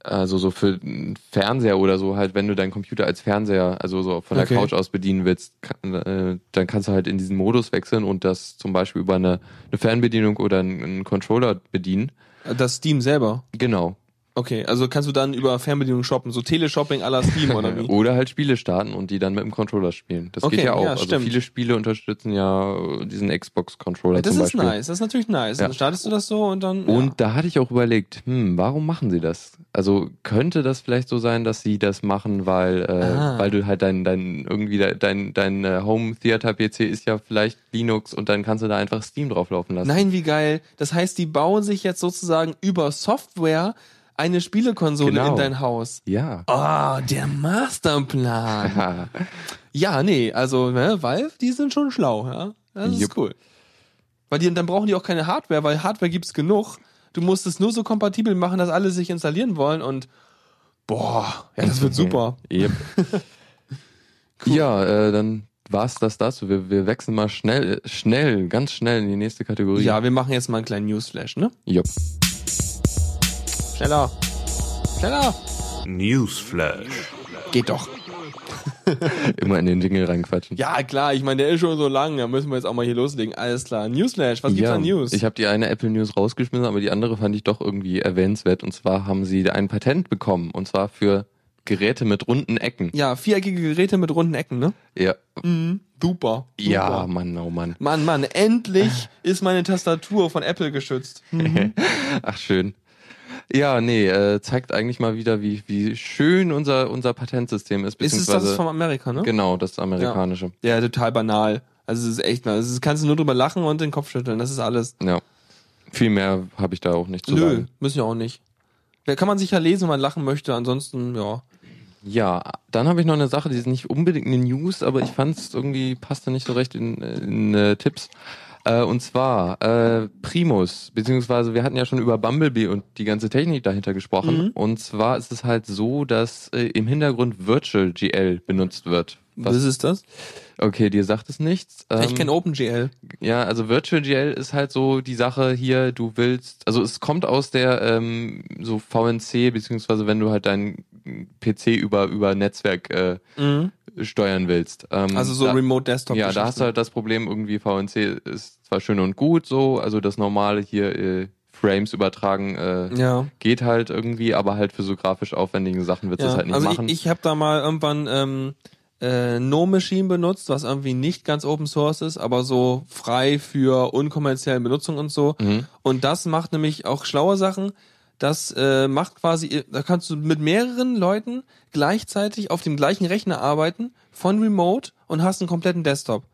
Also so für einen Fernseher oder so halt, wenn du deinen Computer als Fernseher, also so von der Okay. Couch aus bedienen willst, kann, äh, dann kannst du halt in diesen Modus wechseln und das zum Beispiel über eine, eine Fernbedienung oder einen, einen Controller bedienen. Das Steam selber. Genau. Okay, also kannst du dann über Fernbedienung shoppen, so Teleshopping à la Steam oder wie? Oder halt Spiele starten und die dann mit dem Controller spielen. Das Okay, geht ja auch. ja, also stimmt. viele Spiele unterstützen ja äh, diesen Xbox-Controller Das zum ist Beispiel. nice, das ist natürlich nice. Ja. Dann startest du das so und dann. Und da hatte ich auch überlegt, hm, warum machen sie das? Also könnte das vielleicht so sein, dass sie das machen, weil äh, Ah. weil du halt dein dein irgendwie de- dein dein äh, Home Theater PC ist ja vielleicht Linux und dann kannst du da einfach Steam drauflaufen lassen. Nein, wie geil. Das heißt, die bauen sich jetzt sozusagen über Software eine Spielekonsole Genau. in dein Haus. Ja. Oh, der Masterplan. Ja, nee, also ne, Valve, die sind schon schlau, ja. Das ist Jupp. cool. Weil die, dann brauchen die auch keine Hardware, weil Hardware gibt's genug. Du musst es nur so kompatibel machen, dass alle sich installieren wollen und boah, ja, das wird super. Yep. Ja, äh, dann war's das dazu. Wir, wir wechseln mal schnell, schnell, ganz schnell in die nächste Kategorie. Ja, wir machen jetzt mal einen kleinen Newsflash, ne? Jupp. Schneller. Schneller. Newsflash. Geht doch. Immer in den Jingle reinquatschen. Ja, klar, ich meine, der ist schon so lang, da müssen wir jetzt auch mal hier loslegen. Alles klar. Newsflash, was gibt's Ja, an News? Ich habe die eine Apple News rausgeschmissen, aber die andere fand ich doch irgendwie erwähnenswert. Und zwar haben sie ein Patent bekommen. Und zwar für Geräte mit runden Ecken. ja, viereckige Geräte mit runden Ecken, ne? Ja. Mhm. Super. super. Ja, Mann, oh Mann. Mann, Mann, endlich ist meine Tastatur von Apple geschützt. Ach, schön. Ja, nee, äh, zeigt eigentlich mal wieder, wie, wie schön unser, unser Patentsystem ist. Ist es das ist von Amerika, ne? Genau, das amerikanische. Ja, total banal. Also es ist echt, also das kannst du nur drüber lachen und den Kopf schütteln, das ist alles. Ja. Viel mehr habe ich da auch nicht zu Nö, sagen. müssen wir auch nicht. Da kann man sicher lesen, wenn man lachen möchte, ansonsten, ja. Ja, dann habe ich noch eine Sache, die ist nicht unbedingt eine News, aber ich fand es irgendwie passte nicht so recht in, in äh, Tipps. Äh, und zwar äh, Primus, beziehungsweise wir hatten ja schon über Bumblebee und die ganze Technik dahinter gesprochen. Mhm. Und zwar ist es halt so, dass äh, im Hintergrund Virtual GL benutzt wird. Was ist das? Okay, dir sagt es nichts. ich Ähm, kenne OpenGL. ja, also Virtual GL ist halt so die Sache hier, du willst, also es kommt aus der ähm, so VNC, beziehungsweise wenn du halt deinen PC über, über Netzwerk äh, Mhm. Steuern willst. Ähm, Also so da, Remote Desktop. Ja, da hast du halt das Problem, irgendwie VNC ist zwar schön und gut so, also das normale hier äh, Frames übertragen äh, Ja. geht halt irgendwie, aber halt für so grafisch aufwendige Sachen wird es ja. halt nicht also machen. ich, ich habe da mal irgendwann ähm, äh, No Machine benutzt, was irgendwie nicht ganz Open Source ist, aber so frei für unkommerzielle Benutzung und so. Mhm. Und das macht nämlich auch schlaue Sachen. Das äh, macht quasi, da kannst du mit mehreren Leuten gleichzeitig auf dem gleichen Rechner arbeiten, von Remote und hast einen kompletten Desktop.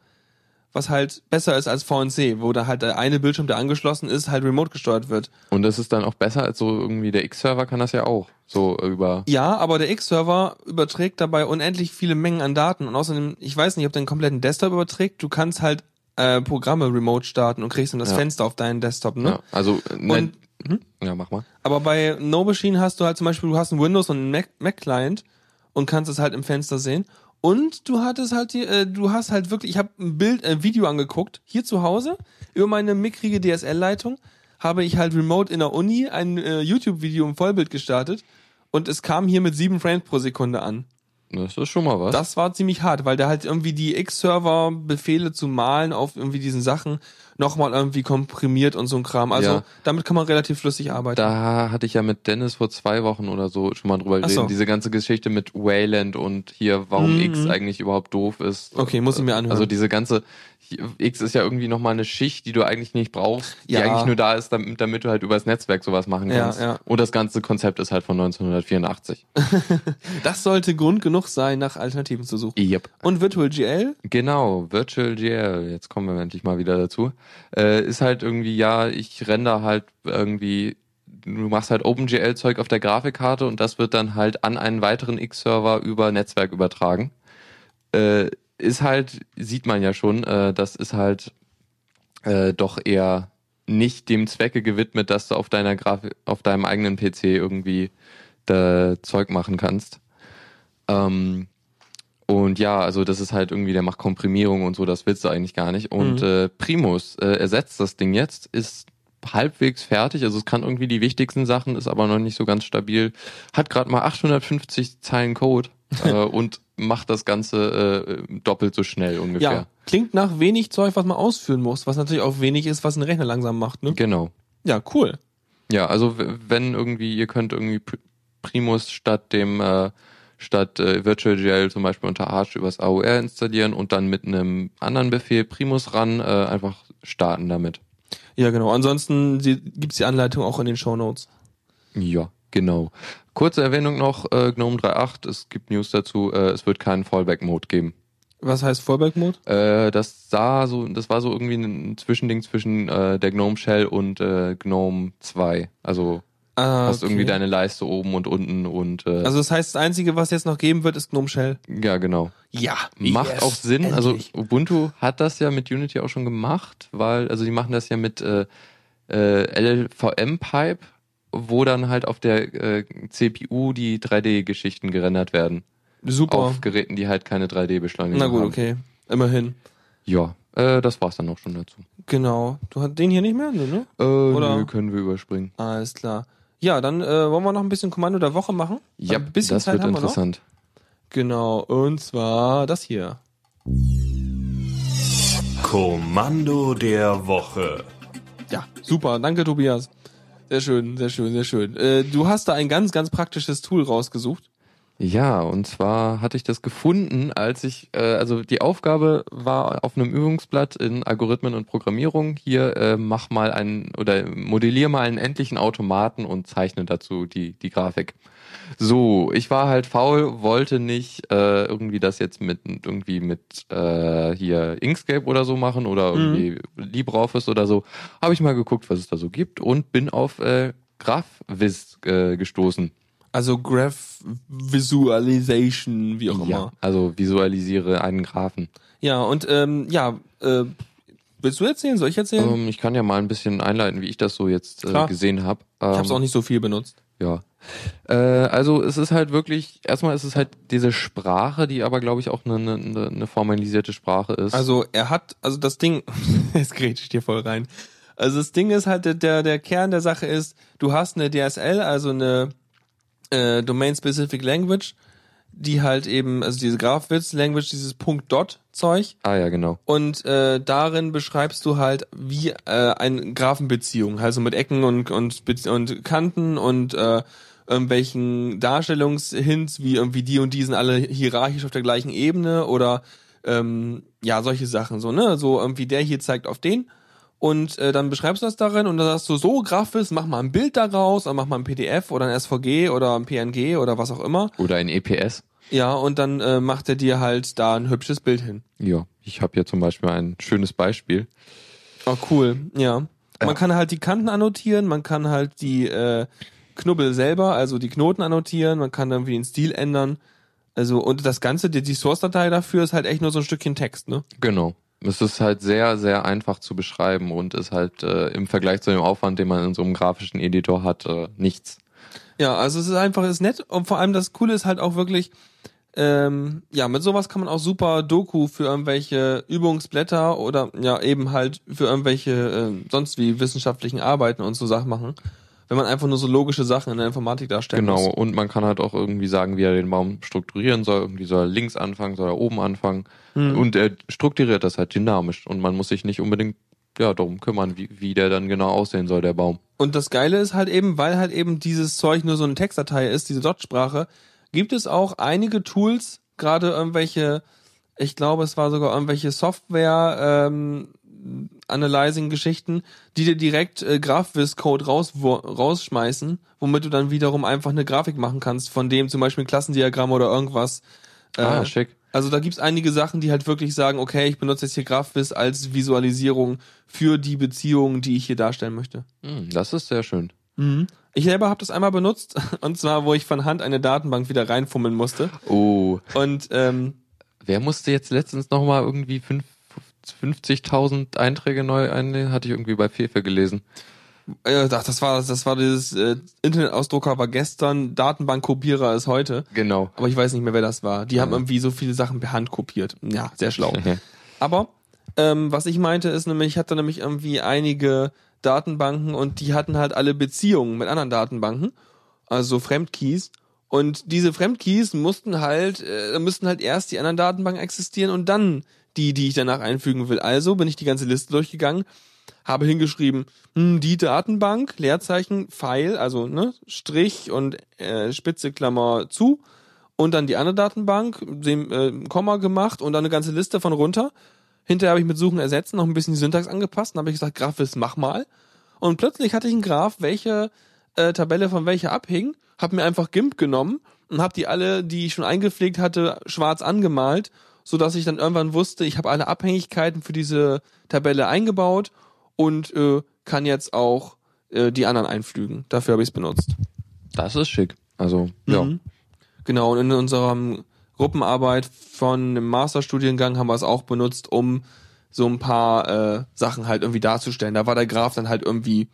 Was halt besser ist als VNC, wo da halt der eine Bildschirm, der angeschlossen ist, halt remote gesteuert wird. Und das ist dann auch besser als so irgendwie der X-Server kann das ja auch so äh, über Ja, aber der X-Server überträgt dabei unendlich viele Mengen an Daten und außerdem, ich weiß nicht, ob der einen kompletten Desktop überträgt, du kannst halt äh, Programme remote starten und kriegst dann das Ja. Fenster auf deinen Desktop, ne? ja, also äh, ne, Und hm? ja, mach mal. Aber bei No Machine hast du halt zum Beispiel, du hast ein Windows und einen Mac, Mac Client und kannst es halt im Fenster sehen. Und du hattest halt die, äh, du hast halt wirklich, ich habe ein Bild, ein Video angeguckt, hier zu Hause, über meine mickrige DSL-Leitung, habe ich halt remote in der Uni ein äh, YouTube-Video im Vollbild gestartet und es kam hier mit sieben Frames pro Sekunde an. Das ist schon mal was. Das war ziemlich hart, weil der halt irgendwie die X-Server-Befehle zu malen auf irgendwie diesen Sachen nochmal irgendwie komprimiert und so ein Kram. Also Ja. damit kann man relativ flüssig arbeiten. Da hatte ich ja mit Dennis vor zwei Wochen oder so schon mal drüber geredet. so. Diese ganze Geschichte mit Wayland und hier, warum Mhm. X eigentlich überhaupt doof ist. Okay, muss ich mir anhören. Also diese ganze, X ist ja irgendwie nochmal eine Schicht, die du eigentlich nicht brauchst, die Ja. eigentlich nur da ist, damit, damit du halt übers Netzwerk sowas machen Ja, kannst. ja. Und das ganze Konzept ist halt von 1984. Das sollte Grund genug sein, nach Alternativen zu suchen. Yep. Und Virtual GL? Genau, Virtual GL, jetzt kommen wir endlich mal wieder dazu, äh, ist halt irgendwie, ja, ich render halt irgendwie, du machst halt OpenGL-Zeug auf der Grafikkarte und das wird dann halt an einen weiteren X-Server über Netzwerk übertragen. Äh, ist halt, sieht man ja schon, äh, das ist halt äh, doch eher nicht dem Zwecke gewidmet, dass du auf deiner Grafik, auf deinem eigenen PC irgendwie da Zeug machen kannst. Ähm, und ja, also das ist halt irgendwie, der macht Komprimierung und so, das willst du eigentlich gar nicht. Und Mhm. äh, Primus äh, ersetzt das Ding jetzt, ist halbwegs fertig. Also es kann irgendwie die wichtigsten Sachen, ist aber noch nicht so ganz stabil. Hat gerade mal 850 Zeilen Code äh, und macht das Ganze äh, doppelt so schnell ungefähr. Ja, klingt nach wenig Zeug, was man ausführen muss, was natürlich auch wenig ist, was ein Rechner langsam macht. Ne? Genau. Ja, cool. Ja, also wenn irgendwie, ihr könnt irgendwie Primus statt dem äh, statt äh, VirtualGL zum Beispiel unter Arch übers AOR installieren und dann mit einem anderen Befehl Primus ran äh, einfach starten damit. Ja, genau. Ansonsten die, gibt's die Anleitung auch in den Show Notes. Ja, genau. Kurze Erwähnung noch, äh, GNOME 3.8, es gibt News dazu, äh, es wird keinen Fallback-Mode geben. Was heißt Fallback-Mode? Äh, das sah so, das war so irgendwie ein Zwischending zwischen äh, der GNOME Shell und äh, GNOME 2. Also Ah, hast irgendwie okay. deine Leiste oben und unten und äh, Also das heißt, das Einzige, was jetzt noch geben wird, ist GNOME Shell. ja genau. Ja. Macht yes, auch Sinn. Also endlich. Ubuntu hat das ja mit Unity auch schon gemacht, weil, also die machen das ja mit äh, äh, LLVM-Pipe, wo dann halt auf der äh, CPU die 3D-Geschichten gerendert werden. Super. Auf Geräten, die halt keine 3D-Beschleunigung Na gut, haben. okay. Immerhin. Ja, äh, das war's dann auch schon dazu. Genau. Du hast den hier nicht mehr, ne? ne? Äh, Oder- nö, können wir überspringen. Alles klar. Ja, dann äh, wollen wir noch ein bisschen Kommando der Woche machen? Ja, ein bisschen das Zeit wird haben wir interessant. Genau, und zwar das hier. Kommando der Woche. Ja, super. Danke, Tobias. Sehr schön, sehr schön, sehr schön. Äh, du hast da ein ganz, ganz praktisches Tool rausgesucht. Ja, und zwar hatte ich das gefunden, als ich, äh, also die Aufgabe war auf einem Übungsblatt in Algorithmen und Programmierung, hier äh, mach mal einen oder modellier mal einen endlichen Automaten und zeichne dazu die, die Grafik. So, ich war halt faul, wollte nicht äh, irgendwie das jetzt mit irgendwie mit äh, hier Inkscape oder so machen oder irgendwie LibreOffice oder so. Habe ich mal geguckt, was es da so gibt und bin auf äh, GraphViz äh, gestoßen. Also Graph Visualization, wie auch immer. Ja, also visualisiere einen Graphen. Ja, und ähm, ja, äh, willst du erzählen? Soll ich erzählen? Ähm, ich kann ja mal ein bisschen einleiten, wie ich das so jetzt äh, gesehen habe. Ähm, ich habe es auch nicht so viel benutzt. Ja. Äh, also es ist halt wirklich, erstmal ist es halt diese Sprache, die aber glaube ich auch eine, eine, eine formalisierte Sprache ist. Also er hat, also das Ding, jetzt grätsch ich dir voll rein. Also das Ding ist halt, der, der Kern der Sache ist, du hast eine DSL, also eine äh, Domain-Specific Language, die halt eben, also diese GraphWiz-Language, dieses Punkt-Dot-Zeug, ah ja, genau. und äh, darin beschreibst du halt wie äh, eine Graphenbeziehung, also mit Ecken und und und Kanten und äh, irgendwelchen Darstellungshints, wie irgendwie die und die sind alle hierarchisch auf der gleichen Ebene oder ähm, ja solche Sachen so ne, so irgendwie der hier zeigt auf den und äh, dann beschreibst du das darin und dann sagst du so grafisch, mach mal ein Bild daraus, dann mach mal ein PDF oder ein SVG oder ein PNG oder was auch immer. Oder ein EPS. Ja, und dann äh, macht er dir halt da ein hübsches Bild hin. Ja, ich habe hier zum Beispiel ein schönes Beispiel. Oh, cool, ja. Man kann halt die Kanten annotieren, man kann halt die äh, Knubbel selber, also die Knoten annotieren, man kann irgendwie den Stil ändern. Also, und das Ganze, die, die Source-Datei dafür ist halt echt nur so ein Stückchen Text, ne? Genau. Es ist halt sehr, sehr einfach zu beschreiben und ist halt äh, im Vergleich zu dem Aufwand, den man in so einem grafischen Editor hat, äh, nichts. Ja, also es ist einfach, ist nett und vor allem das Coole ist halt auch wirklich, ähm, ja, mit sowas kann man auch super Doku für irgendwelche Übungsblätter oder ja eben halt für irgendwelche äh, sonst wie wissenschaftlichen Arbeiten und so Sachen machen. Wenn man einfach nur so logische Sachen in der Informatik darstellen Genau, muss. und man kann halt auch irgendwie sagen, wie er den Baum strukturieren soll. Irgendwie soll er links anfangen, soll er oben anfangen. Hm. Und er strukturiert das halt dynamisch. Und man muss sich nicht unbedingt ja, darum kümmern, wie, wie der dann genau aussehen soll, der Baum. Und das Geile ist halt eben, weil halt eben dieses Zeug nur so eine Textdatei ist, diese Dot-Sprache, gibt es auch einige Tools, gerade irgendwelche, ich glaube, es war sogar irgendwelche Software, ähm, Analyzing-Geschichten, die dir direkt äh, GraphViz-Code raus, wo, rausschmeißen, womit du dann wiederum einfach eine Grafik machen kannst, von dem zum Beispiel ein Klassendiagramm oder irgendwas. Äh, ah, schick. also da gibt's einige Sachen, die halt wirklich sagen, okay, ich benutze jetzt hier GraphViz als Visualisierung für die Beziehungen, die ich hier darstellen möchte. Hm, das ist sehr schön. Ich selber habe das einmal benutzt, und zwar, wo ich von Hand eine Datenbank wieder reinfummeln musste. Oh, Und ähm, wer musste jetzt letztens nochmal irgendwie fünf- 50.000 Einträge neu einlegen? Hatte ich irgendwie bei Fefe gelesen. äh, ach, das war das war dieses äh, Internetausdrucker war gestern, Datenbankkopierer ist heute. Genau. Aber ich weiß nicht mehr, wer das war. Die haben Ja. irgendwie so viele Sachen per Hand kopiert. Ja, sehr schlau. Aber ähm, was ich meinte ist nämlich, ich hatte nämlich irgendwie einige Datenbanken und die hatten halt alle Beziehungen mit anderen Datenbanken, also Fremdkeys. Und diese Fremdkeys mussten halt, äh, müssten halt erst die anderen Datenbanken existieren und dann die, die ich danach einfügen will. Also bin ich die ganze Liste durchgegangen, habe hingeschrieben, hm, die Datenbank, Leerzeichen, Pfeil, also ne, Strich und äh, Spitze Klammer zu und dann die andere Datenbank, dem äh, Komma gemacht und dann eine ganze Liste von runter. Hinterher habe ich mit Suchen ersetzen noch ein bisschen die Syntax angepasst und habe ich gesagt, Graphis, mach mal. Und plötzlich hatte ich einen Graph, welche äh, Tabelle von welcher abhing, habe mir einfach GIMP genommen und habe die alle, die ich schon eingepflegt hatte, schwarz angemalt, so dass ich dann irgendwann wusste, ich habe alle Abhängigkeiten für diese Tabelle eingebaut und äh, kann jetzt auch äh, die anderen einflügen. Dafür habe ich es benutzt. Das ist schick. Also, ja. Mhm. Genau, und in unserem Gruppenarbeit von dem Masterstudiengang haben wir es auch benutzt, um so ein paar äh, Sachen halt irgendwie darzustellen. Da war der Graph dann halt irgendwie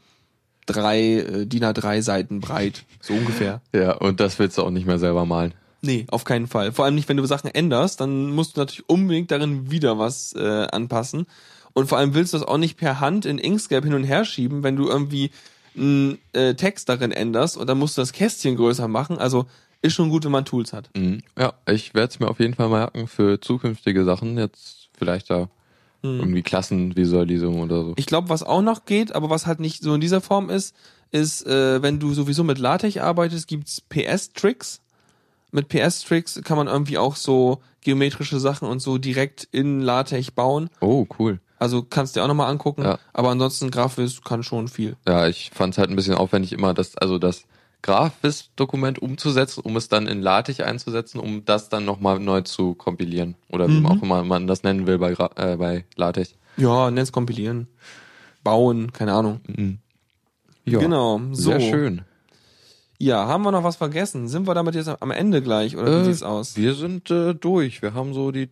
drei äh, DIN A3 Seiten breit, so ungefähr. Ja, und das willst du auch nicht mehr selber malen. Nee, auf keinen Fall. Vor allem nicht, wenn du Sachen änderst, dann musst du natürlich unbedingt darin wieder was äh, anpassen. Und vor allem willst du das auch nicht per Hand in Inkscape hin und her schieben, wenn du irgendwie einen äh, Text darin änderst und dann musst du das Kästchen größer machen. Also ist schon gut, wenn man Tools hat. Mhm. Ja, ich werde es mir auf jeden Fall merken für zukünftige Sachen. Jetzt vielleicht da Mhm. irgendwie Klassenvisualisierung oder so. Ich glaube, was auch noch geht, aber was halt nicht so in dieser Form ist, ist, äh, wenn du sowieso mit LaTeX arbeitest, gibt's PS-Tricks. Mit PS-Tricks kann man irgendwie auch so geometrische Sachen und so direkt in LaTeX bauen. Oh, cool. Also kannst du dir auch nochmal angucken. Ja. Aber ansonsten Graphisch kann schon viel. Ja, ich fand es halt ein bisschen aufwendig, immer das, also das Graphisch-Dokument umzusetzen, um es dann in LaTeX einzusetzen, um das dann nochmal neu zu kompilieren. Oder wie Mhm. auch immer man das nennen will bei, Gra äh, bei LaTeX. Ja, nenn's kompilieren. Bauen, keine Ahnung. Ja, Genau, so. Sehr schön. Ja, haben wir noch was vergessen? Sind wir damit jetzt am Ende gleich oder wie Äh, sieht's aus? Wir sind äh, durch. Wir haben so die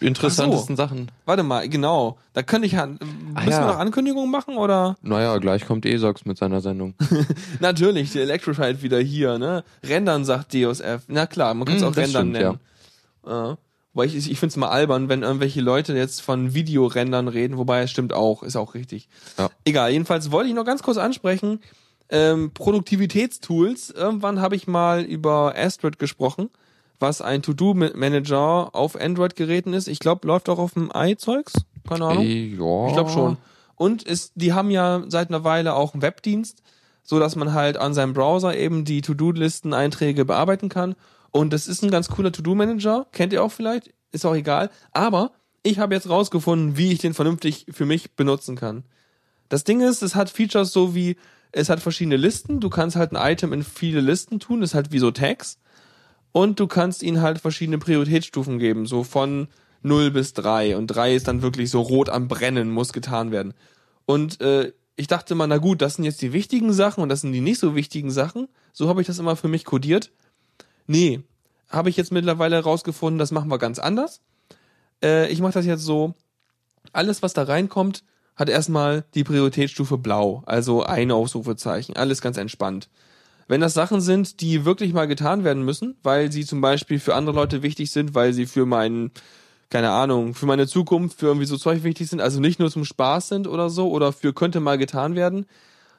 interessantesten Sachen. Warte mal, genau. Da könnte ich ja. Müssen Ah, wir ja. noch Ankündigungen machen oder? Naja, gleich kommt ESOX mit seiner Sendung. Natürlich, der Electroscheit wieder hier, ne? Rendern sagt DOSF. Na klar, man kann es Mm, auch das Rendern stimmt, nennen. Ja. Weil ich, ich finde es mal albern, wenn irgendwelche Leute jetzt von Videorendern reden, wobei es stimmt auch, ist auch richtig. Ja. Egal, jedenfalls wollte ich noch ganz kurz ansprechen, ähm, Produktivitätstools. Irgendwann habe ich mal über Astrid gesprochen, was ein To-Do-Manager auf Android-Geräten ist. Ich glaube, läuft auch auf dem i-Zeugs. Keine Ahnung. Äh, ja. Ich glaube schon. Und ist, die haben ja seit einer Weile auch einen Webdienst, so dass man halt an seinem Browser eben die To-Do-Listen-Einträge bearbeiten kann. Und das ist ein ganz cooler To-Do-Manager. Kennt ihr auch vielleicht? Ist auch egal. Aber ich habe jetzt rausgefunden, wie ich den vernünftig für mich benutzen kann. Das Ding ist, es hat Features so wie, es hat verschiedene Listen. Du kannst halt ein Item in viele Listen tun. Das ist halt wie so Tags. Und du kannst ihnen halt verschiedene Prioritätsstufen geben. So von 0 bis 3. Und 3 ist dann wirklich so rot am Brennen, muss getan werden. Und äh, ich dachte mal, na gut, das sind jetzt die wichtigen Sachen und das sind die nicht so wichtigen Sachen. So habe ich das immer für mich kodiert. Nee, habe ich jetzt mittlerweile herausgefunden, das machen wir ganz anders. Äh, ich mache das jetzt so, alles, was da reinkommt, hat erstmal die Prioritätsstufe blau, also ein Ausrufezeichen, alles ganz entspannt. Wenn das Sachen sind, die wirklich mal getan werden müssen, weil sie zum Beispiel für andere Leute wichtig sind, weil sie für meinen, keine Ahnung, für meine Zukunft, für irgendwie so Zeug wichtig sind, also nicht nur zum Spaß sind oder so, oder für könnte mal getan werden,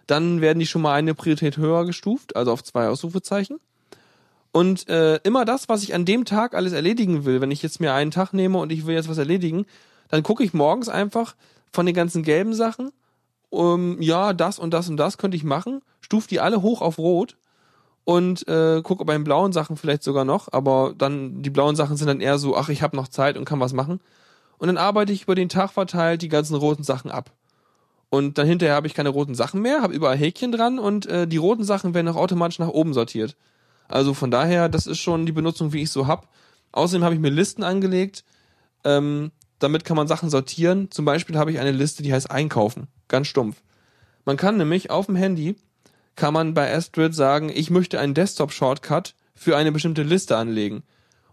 dann werden die schon mal eine Priorität höher gestuft, also auf zwei Ausrufezeichen. Und äh, immer das, was ich an dem Tag alles erledigen will, wenn ich jetzt mir einen Tag nehme und ich will jetzt was erledigen, dann gucke ich morgens einfach von den ganzen gelben Sachen, um, ja, das und das und das könnte ich machen, stuf die alle hoch auf rot und äh, gucke bei den blauen Sachen vielleicht sogar noch, aber dann die blauen Sachen sind dann eher so, ach, ich habe noch Zeit und kann was machen. Und dann arbeite ich über den Tag verteilt die ganzen roten Sachen ab. Und dann hinterher habe ich keine roten Sachen mehr, habe überall Häkchen dran und äh, die roten Sachen werden auch automatisch nach oben sortiert. Also von daher, das ist schon die Benutzung, wie ich so hab. Außerdem habe ich mir Listen angelegt. Ähm, damit kann man Sachen sortieren. Zum Beispiel habe ich eine Liste, die heißt Einkaufen. Ganz stumpf. Man kann nämlich auf dem Handy, kann man bei Astrid sagen, ich möchte einen Desktop-Shortcut für eine bestimmte Liste anlegen.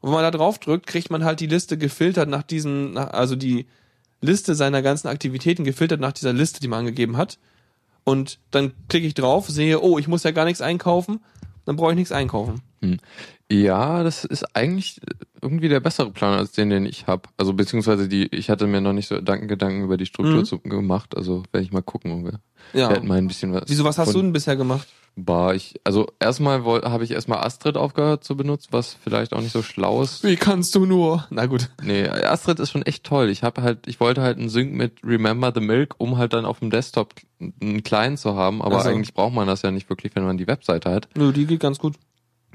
Und wenn man da drauf drückt, kriegt man halt die Liste gefiltert nach diesen, also die Liste seiner ganzen Aktivitäten gefiltert nach dieser Liste, die man angegeben hat. Und dann klicke ich drauf, sehe, oh, ich muss ja gar nichts einkaufen, dann brauche ich nichts einkaufen. Ja, das ist eigentlich irgendwie der bessere Plan als den, den ich habe. Also beziehungsweise die, ich hatte mir noch nicht so Gedanken, über die Struktur Mhm. zu, gemacht. Also werde ich mal gucken. Wir Ja. hätten mal ein bisschen was. Wieso, was hast du denn bisher gemacht? Bah, ich, also erstmal habe ich erstmal Astrid aufgehört zu benutzen, was vielleicht auch nicht so schlau ist. Wie kannst du nur? Na gut. Nee, Astrid ist schon echt toll. Ich habe halt, ich wollte halt einen Sync mit Remember the Milk, um halt dann auf dem Desktop einen kleinen zu haben, aber Ach so. eigentlich braucht man das ja nicht wirklich, wenn man die Webseite hat. Nö, die geht ganz gut.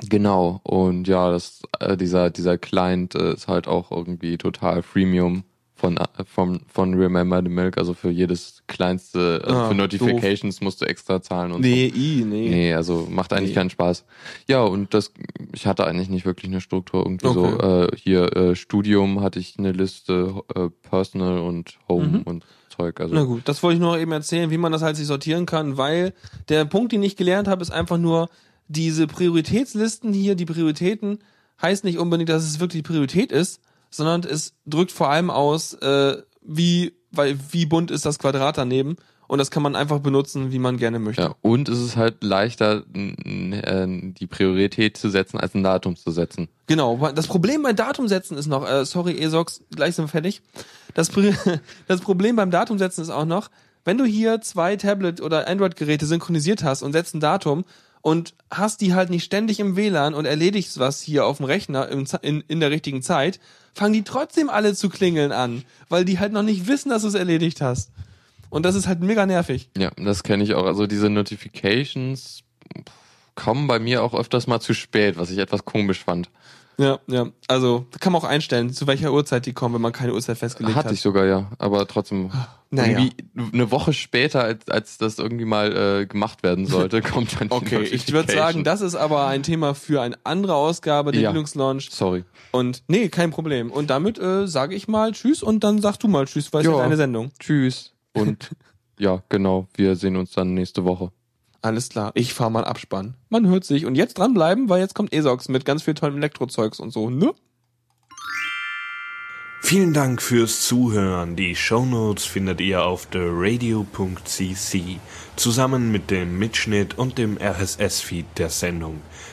Genau. Und ja, das, äh, dieser, dieser Client äh, ist halt auch irgendwie total Freemium von, äh, von, von Remember the Milk. Also für jedes kleinste, also Ah, für Notifications musst du extra zahlen und Nee, so. i, nee. Nee, also macht eigentlich Nee. keinen Spaß. Ja, und das, ich hatte eigentlich nicht wirklich eine Struktur irgendwie so. Okay. Äh, hier äh, Studium hatte ich eine Liste, äh, Personal und Home Mhm. und Zeug. Also Na gut, das wollte ich nur eben erzählen, wie man das halt sich sortieren kann, weil der Punkt, den ich gelernt habe, ist einfach nur, diese Prioritätslisten hier, die Prioritäten, heißt nicht unbedingt, dass es wirklich Priorität ist, sondern es drückt vor allem aus, äh, wie, weil, wie bunt ist das Quadrat daneben. Und das kann man einfach benutzen, wie man gerne möchte. ja, und es ist halt leichter, äh, die Priorität zu setzen, als ein Datum zu setzen. Genau. Das Problem bei Datumsetzen ist noch, äh, sorry, Esox, gleich sind wir fertig. Das, das Problem beim Datumsetzen ist auch noch, wenn du hier zwei Tablet- oder Android-Geräte synchronisiert hast und setzt ein Datum und hast die halt nicht ständig im WLAN und erledigst was hier auf dem Rechner Ze- in, in der richtigen Zeit, fangen die trotzdem alle zu klingeln an, weil die halt noch nicht wissen, dass du es erledigt hast. Und das ist halt mega nervig. Ja, das kenne ich auch. Also diese Notifications kommen bei mir auch öfters mal zu spät, was ich etwas komisch fand. Ja, ja. Also kann man auch einstellen, zu welcher Uhrzeit die kommen, wenn man keine Uhrzeit festgelegt Hatte hat. ich sogar, ja. Aber trotzdem, Naja. irgendwie eine Woche später, als, als das irgendwie mal äh, gemacht werden sollte, kommt dann die Okay, ich würde sagen, das ist aber ein Thema für eine andere Ausgabe der Ja. Linux Launch. Sorry. Und nee, kein Problem. Und damit äh, sage ich mal Tschüss und dann sag du mal Tschüss, weil es ja deine Sendung. Tschüss. Und ja, genau, wir sehen uns dann nächste Woche. Alles klar, ich fahr mal Abspann. Man hört sich. Und jetzt dranbleiben, weil jetzt kommt Esox mit ganz viel tollem Elektrozeugs und so, ne? Vielen Dank fürs Zuhören. Die Shownotes findet ihr auf theradio.cc zusammen mit dem Mitschnitt und dem RSS-Feed der Sendung.